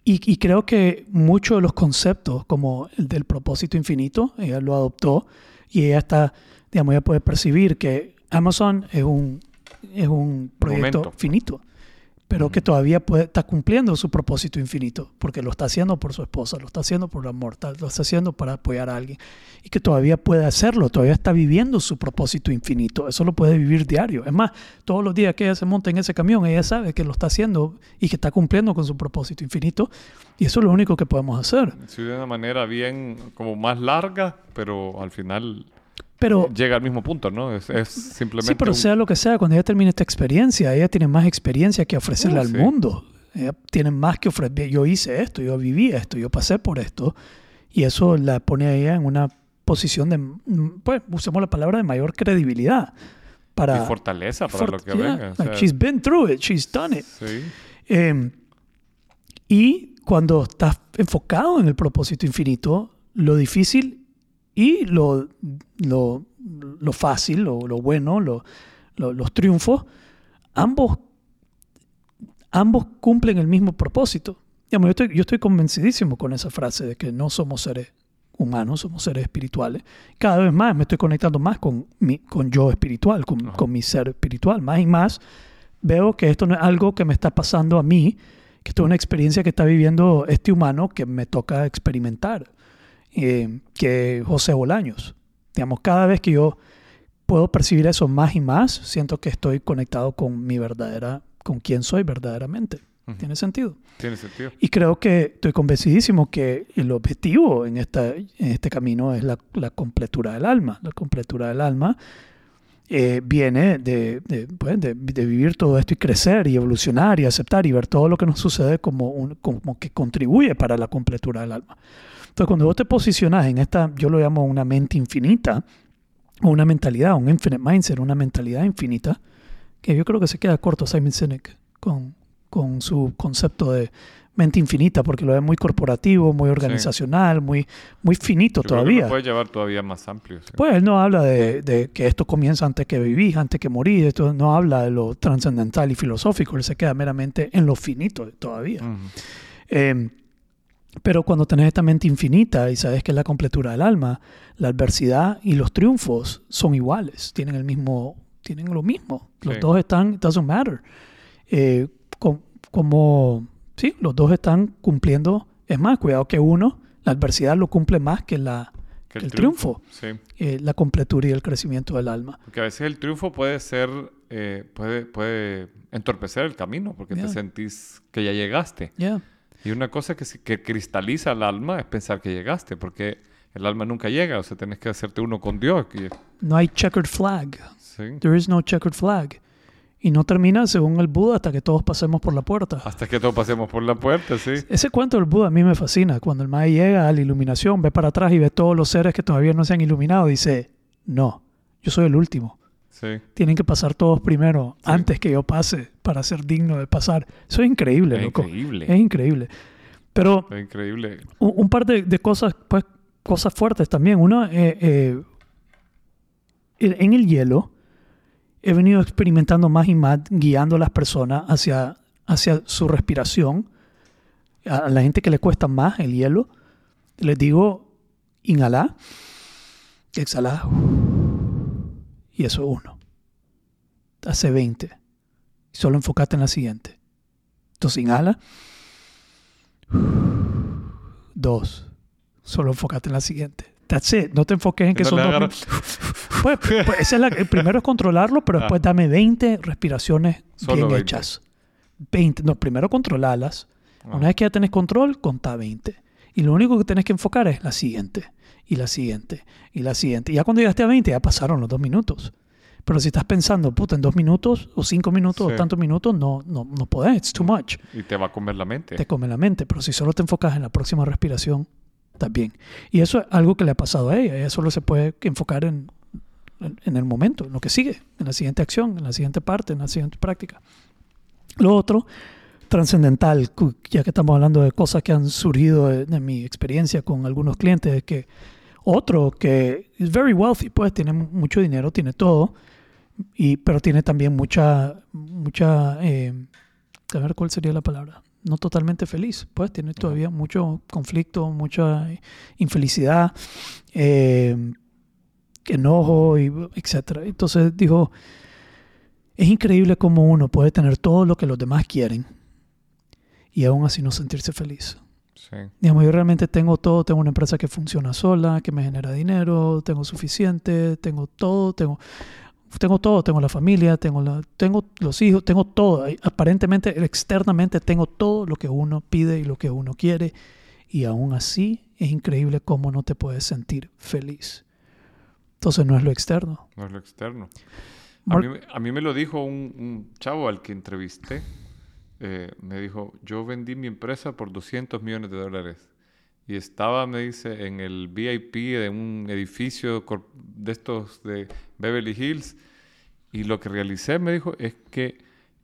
y, y creo que muchos de los conceptos, como el del propósito infinito, ella lo adoptó y ella está, digamos, ella puede percibir que Amazon es un, es un proyecto Momento. finito, pero que todavía puede, está cumpliendo su propósito infinito, porque lo está haciendo por su esposa, lo está haciendo por amor, está- lo está haciendo para apoyar a alguien, y que todavía puede hacerlo, todavía está viviendo su propósito infinito, eso lo puede vivir diario. Es más, todos los días que ella se monta en ese camión, ella sabe que lo está haciendo y que está cumpliendo con su propósito infinito, y eso es lo único que podemos hacer. Sí, de una manera bien, como más larga, pero al final Pero llega al mismo punto, ¿no? Es, es simplemente. Sí, pero un- sea lo que sea, cuando ella termine esta experiencia, ella tiene más experiencia que ofrecerle Uh, al mundo. Ella tiene más que ofrecer. Yo hice esto, yo viví esto, yo pasé por esto. Y eso la pone a ella en una posición de, mm, pues, usemos la palabra de mayor credibilidad. Para y fortaleza para lo que yeah, venga. o like sea, she's been through it, she's done it. sí. Eh, y cuando estás enfocado en el propósito infinito, lo difícil y lo, lo, lo fácil, lo, lo bueno, lo- lo- los triunfos, ambos, ambos cumplen el mismo propósito. Digamos, yo, estoy, yo estoy convencidísimo con esa frase de que no somos seres humanos, somos seres espirituales. Cada vez más me estoy conectando más con mi con yo espiritual, con, con mi ser espiritual. Más y más veo que esto no es algo que me está pasando a mí, que esto es una experiencia que está viviendo este humano que me toca experimentar, eh, que José Bolaños. Digamos, cada vez que yo puedo percibir eso más y más, siento que estoy conectado con mi verdadera, con quién soy verdaderamente. Ujú. ¿Tiene sentido? Tiene sentido. Y creo que estoy convencidísimo que el objetivo en, esta, en este camino es la, la completura del alma. La completura del alma eh, viene de, de, pues, de- de vivir todo esto y crecer y evolucionar y aceptar y ver todo lo que nos sucede como, un, como que contribuye para la completura del alma. Entonces, cuando vos te posicionas en esta, yo lo llamo una mente infinita, o una mentalidad, un infinite mindset, una mentalidad infinita, que yo creo que se queda corto Simon Sinek con, con su concepto de mente infinita, porque lo ve muy corporativo, muy organizacional, muy, muy finito Yo creo que todavía. puede llevar todavía más amplio. sí. Pues él no habla de, de que esto comienza antes que vivís, antes que morís, esto no habla de lo trascendental y filosófico, él se queda meramente en lo finito todavía. Ujú. Eh, pero cuando tenés esta mente infinita y sabes que es la completura del alma, la adversidad y los triunfos son iguales, tienen el mismo, tienen lo mismo. Los Sí. dos están, it doesn't matter. Eh, com- como, sí, los dos están cumpliendo. Es más, cuidado que uno, la adversidad lo cumple más que, la, Que que el triunfo, Sí. eh, la completura y el crecimiento del alma. Porque a veces el triunfo puede ser, eh, puede, puede entorpecer el camino porque Yeah. te sentís que ya llegaste. Yeah. Y una cosa que, que cristaliza el alma es pensar que llegaste, porque el alma nunca llega, o sea, tenés que hacerte uno con Dios. No hay checkered flag. sí. There is no checkered flag. Y no termina según el Buda hasta que todos pasemos por la puerta. Hasta que todos pasemos por la puerta, sí. Ese cuento del Buda a mí me fascina. Cuando el Mae llega a la iluminación, ve para atrás y ve todos los seres que todavía no se han iluminado, dice, no, yo soy el último. Sí. Tienen que pasar todos primero, Sí. antes que yo pase, para ser digno de pasar. Eso es increíble, Es loco. increíble. Es increíble. Pero Es increíble. un, un par de, de cosas, pues, cosas fuertes también. Uno, eh, eh, en en el hielo, he venido experimentando más y más, guiando a las personas hacia, hacia su respiración. A la gente que le cuesta más el hielo, les digo, inhala, exhala, y eso es uno. Hace 20. Y solo enfócate en la siguiente. Entonces inhala. Dos. Solo enfócate en la siguiente. That's it. No te enfoques en que No son dos. agarras- Pues, pues, esa es la- el primero es controlarlo, pero Ah. después dame 20 respiraciones Solo bien 20. hechas. 20. No, primero controlarlas. Ah. Una vez que ya tenés control, contá 20. Y lo único que tenés que enfocar es la siguiente, y la siguiente, y la siguiente. Ya cuando llegaste a 20, ya pasaron los dos minutos. Pero si estás pensando, puta, en dos minutos, o cinco minutos, Sí. o tantos minutos, no, no, no podés, it's too much. Y te va a comer la mente. Te come la mente. Pero si solo te enfocas en la próxima respiración, bien. Y eso es algo que le ha pasado a ella. Ella solo se puede enfocar en, en, en el momento, en lo que sigue, en la siguiente acción, en la siguiente parte, en la siguiente práctica. Lo otro, trascendental, ya que estamos hablando de cosas que han surgido de, de mi experiencia con algunos clientes, es que otro que es very wealthy, pues tiene mucho dinero, tiene todo, y, pero tiene también mucha, mucha, eh, a ver cuál sería la palabra, no totalmente feliz, pues tiene todavía mucho conflicto, mucha infelicidad, eh, enojo, y etcétera. Entonces dijo, es increíble cómo uno puede tener todo lo que los demás quieren y aún así no sentirse feliz. Sí. Digamos, yo realmente tengo todo, tengo una empresa que funciona sola, que me genera dinero, tengo suficiente, tengo todo, tengo, tengo todo, tengo la familia, tengo, la, tengo los hijos, tengo todo. Aparentemente, externamente tengo todo lo que uno pide y lo que uno quiere y aún así es increíble cómo no te puedes sentir feliz. Entonces no es lo externo. No es lo externo. A mí, me- a mí me lo dijo un, un chavo al que entrevisté. Eh, me dijo, yo vendí mi empresa por 200 millones de dólares. Y estaba, me dice, en el VIP de un edificio de estos de Beverly Hills. Y lo que realicé, me dijo, es que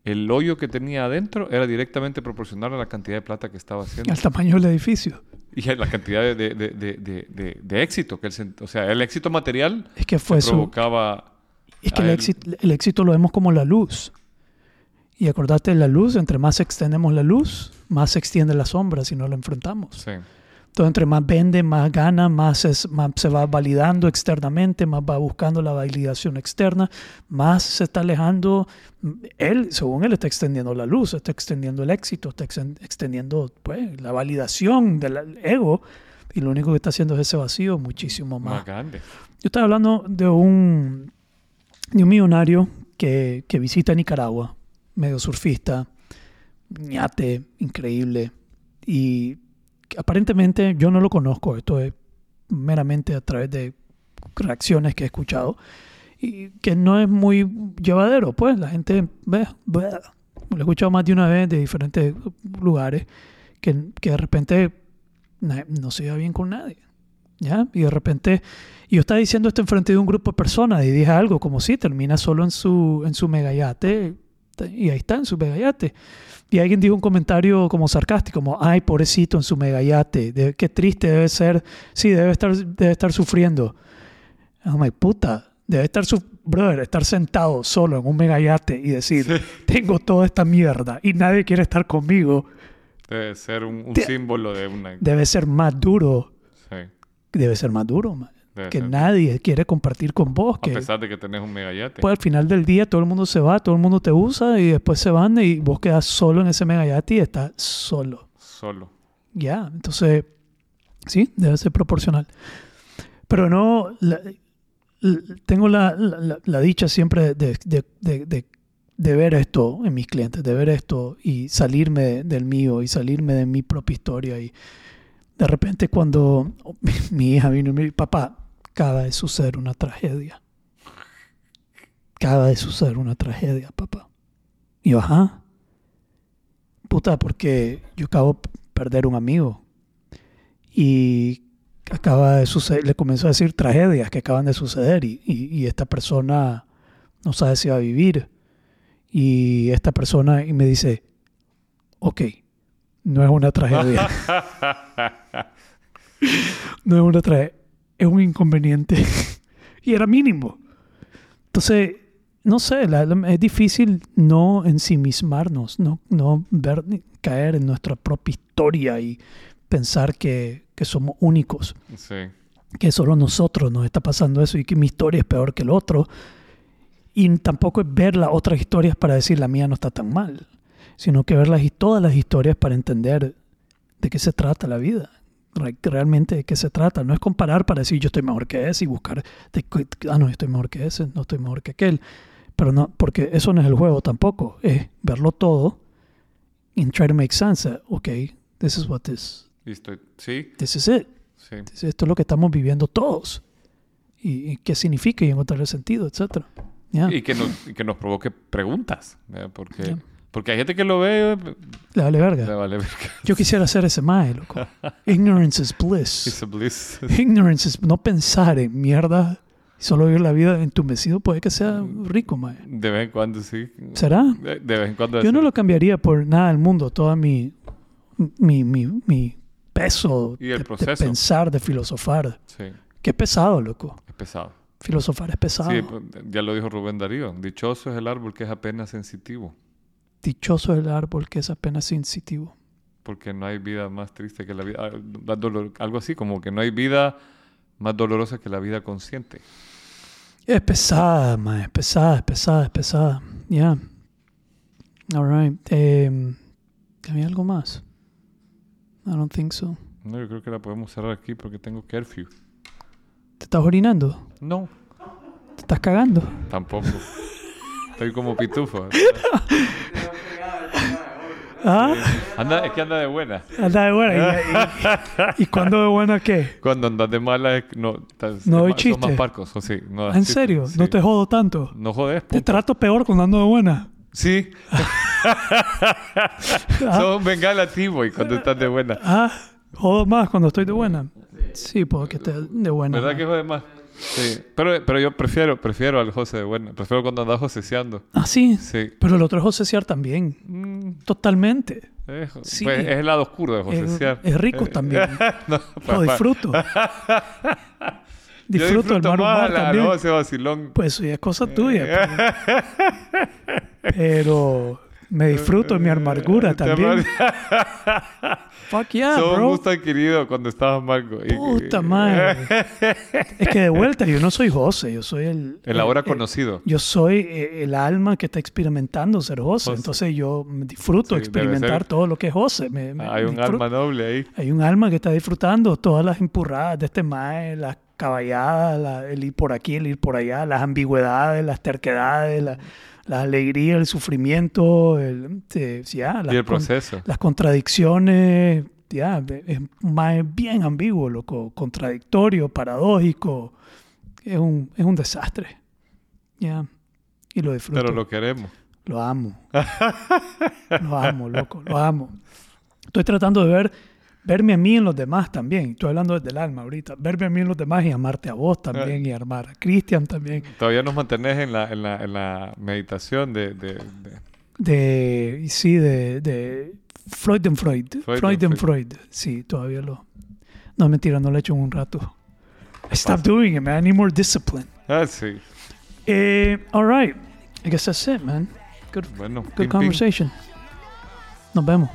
el hoyo que tenía adentro era directamente proporcional a la cantidad de plata que estaba haciendo. El tamaño del edificio. Y a la cantidad de, de, de, de, éxito que él O sea, el éxito material Es que fue que su, provocaba... Es que el éxito, el éxito lo vemos como la luz. Y acordate, la luz, entre más extendemos la luz, más se extiende la sombra si no la enfrentamos. Sí. Entonces, entre más vende, más gana, más, es- más se va validando externamente, más va buscando la validación externa, más se está alejando. Él, según él, está extendiendo la luz, está extendiendo el éxito, está exten- extendiendo pues, la validación del ego. Y lo único que está haciendo es ese vacío muchísimo Más grande. yo estaba hablando de un, de un millonario que, que visita Nicaragua, medio surfista, ñate, increíble. Y aparentemente yo no lo conozco, esto es meramente a través de reacciones que he escuchado. Y que no es muy llevadero, pues la gente ve, ve, lo he escuchado más de una vez de diferentes lugares, que, que de repente no se lleva bien con nadie. ¿ya? Y de repente, y yo estaba diciendo esto enfrente de un grupo de personas y dije algo como si termina solo en su, en su megayate y ahí está en su megayate. Y alguien dijo un comentario como sarcástico, como, ay, pobrecito en su megayate, de- qué triste debe ser, sí, debe estar, debe estar sufriendo. Oh my puta, debe estar su brother, estar sentado solo en un megayate y decir, tengo toda esta mierda y nadie quiere estar conmigo, Debe ser un, símbolo de una... debe ser más duro, Sí, debe ser más duro, man. Debe que ser. nadie quiere compartir con vos, A que pesar de que tenés un megayate. pues al final del día todo el mundo se va, todo el mundo te usa y después se van y vos quedas solo en ese megayate y estás solo. Solo. Ya, entonces, sí, debe ser proporcional. Pero no, la- l- tengo la, la- la- la dicha siempre de- de- de- de ver esto en mis clientes, de ver esto y salirme del mío y salirme de mi propia historia. Y de repente cuando mi, hija vino y me dijo, papá, acaba de suceder una tragedia. Acaba de suceder una tragedia, papá. Y yo, ajá. Puta, porque yo acabo de perder un amigo. Y acaba de suceder, le comenzó a decir tragedias que acaban de suceder y, y- y esta persona no sabe si va a vivir. Y esta persona y me dice, ok, no es una tragedia, no es una tragedia, es un inconveniente. y era mínimo. Entonces, no sé, la- la- es difícil no ensimismarnos, no, no ver, caer en nuestra propia historia y pensar que, que somos únicos, sí. que solo nosotros nos está pasando eso y que mi historia es peor que el otro. Y tampoco es ver las otras historias para decir la mía no está tan mal, sino que ver las, todas las historias para entender de qué se trata la vida, realmente de qué se trata. No es comparar para decir yo estoy mejor que ese y buscar, de, ah, no, estoy mejor que ese, no estoy mejor que aquel. Pero no, porque eso no es el juego tampoco, es verlo todo and try to make sense that, okay, this is what this, Y estoy, sí, this is it. sí. Esto es lo que estamos viviendo todos. Y, y qué significa y encontrar el sentido, etcétera. Ya. Y que nos, y que nos provoque preguntas. ¿verdad? Porque, Ya. Porque hay gente que lo ve, Le vale verga. le vale verga. Yo quisiera ser ese mae, loco. Ignorance is bliss. It's a bliss. Ignorance is no pensar en mierda solo vivir la vida entumecido puede que sea rico, mae. De vez en cuando sí. ¿Será? De, de vez en cuando. Yo no lo cambiaría por nada del mundo, toda mi, mi, mi, mi peso Y el de- de, proceso. pensar, de filosofar. Sí, Qué pesado, loco. es pesado. Filosofar es pesado. Sí, pues, ya lo dijo Rubén Darío. Dichoso es el árbol que es apenas sensitivo. Dichoso el árbol que es apenas sensitivo. Porque no hay vida más triste que la vida. ah, más dolor- algo así, como que no hay vida más dolorosa que la vida consciente. Es pesada, ma, es pesada, es pesada, es pesada. Ya. All right. Eh, ¿Había algo más? I don't think so. No, yo creo que la podemos cerrar aquí porque tengo curfew. ¿Te estás orinando? No, ¿Te estás cagando? tampoco. Estoy como pitufo. ¿Ah? Anda, es que anda de buena. Anda de buena. ¿Y, y, y cuándo de buena qué? Cuando andas de mala, es- no, estás- No doy son más- parcos. o sí, no das ¿En serio? sí. ¿No te jodo tanto? No jodes, Te trato peor cuando ando de buena. Sí. Sos un bengala y cuando estás de buena. Ah, jodo más cuando estoy de buena. Sí, porque esté de buena. ¿Verdad ma. que jode más? Sí. Pero, pero yo prefiero, prefiero al José de buena. Prefiero cuando andas joseseando. Ah, sí. Sí. Pero el otro es josesear también. Mm, Totalmente. es, Sí. pues, es el lado oscuro de Es, josesear. es rico Eh, también. no, Lo disfruto. Yo disfruto del mar más la también. José vacilón. Pues eso ya es cosa tuya. Pero, pero me disfruto de mi amargura Te también. Fuck yeah, un bro. gusto adquirido cuando estabas mango. Puta madre. Es que de vuelta, yo no soy José, yo soy el... El ahora el- conocido. Yo soy eh, el alma que está experimentando ser José. José. Entonces yo disfruto Sí, experimentar todo lo que es José. Me- me- Hay un disfruto. alma noble ahí. Hay un alma que está disfrutando todas las empurradas de este mae, las caballadas, la- el ir por aquí, el ir por allá, las ambigüedades, las terquedades, la, la alegría, el sufrimiento, el, eh, ya, las, Y el con- proceso. las contradicciones. Ya, es bien ambiguo, loco, contradictorio, paradójico. Es un, es un desastre. Ya. Y lo disfruto. Pero lo queremos. Lo amo. lo amo, loco, lo amo. Estoy tratando de ver, verme a mí en los demás también. Estoy hablando desde el alma ahorita. Verme a mí en los demás y amarte a vos también y amar a Cristian también. Todavía nos mantenés en la, en la, en la meditación de, de, de- De, sí, de, de Freud and Freud. Freud Freud, and and Freud. Sí, todavía lo... No, mentira, no lo he hecho en un rato. Stop doing it, man. I need more discipline. Ah, sí. Eh, all right. I guess that's it, man. Good, Bueno, good pim. conversation. Nos vemos.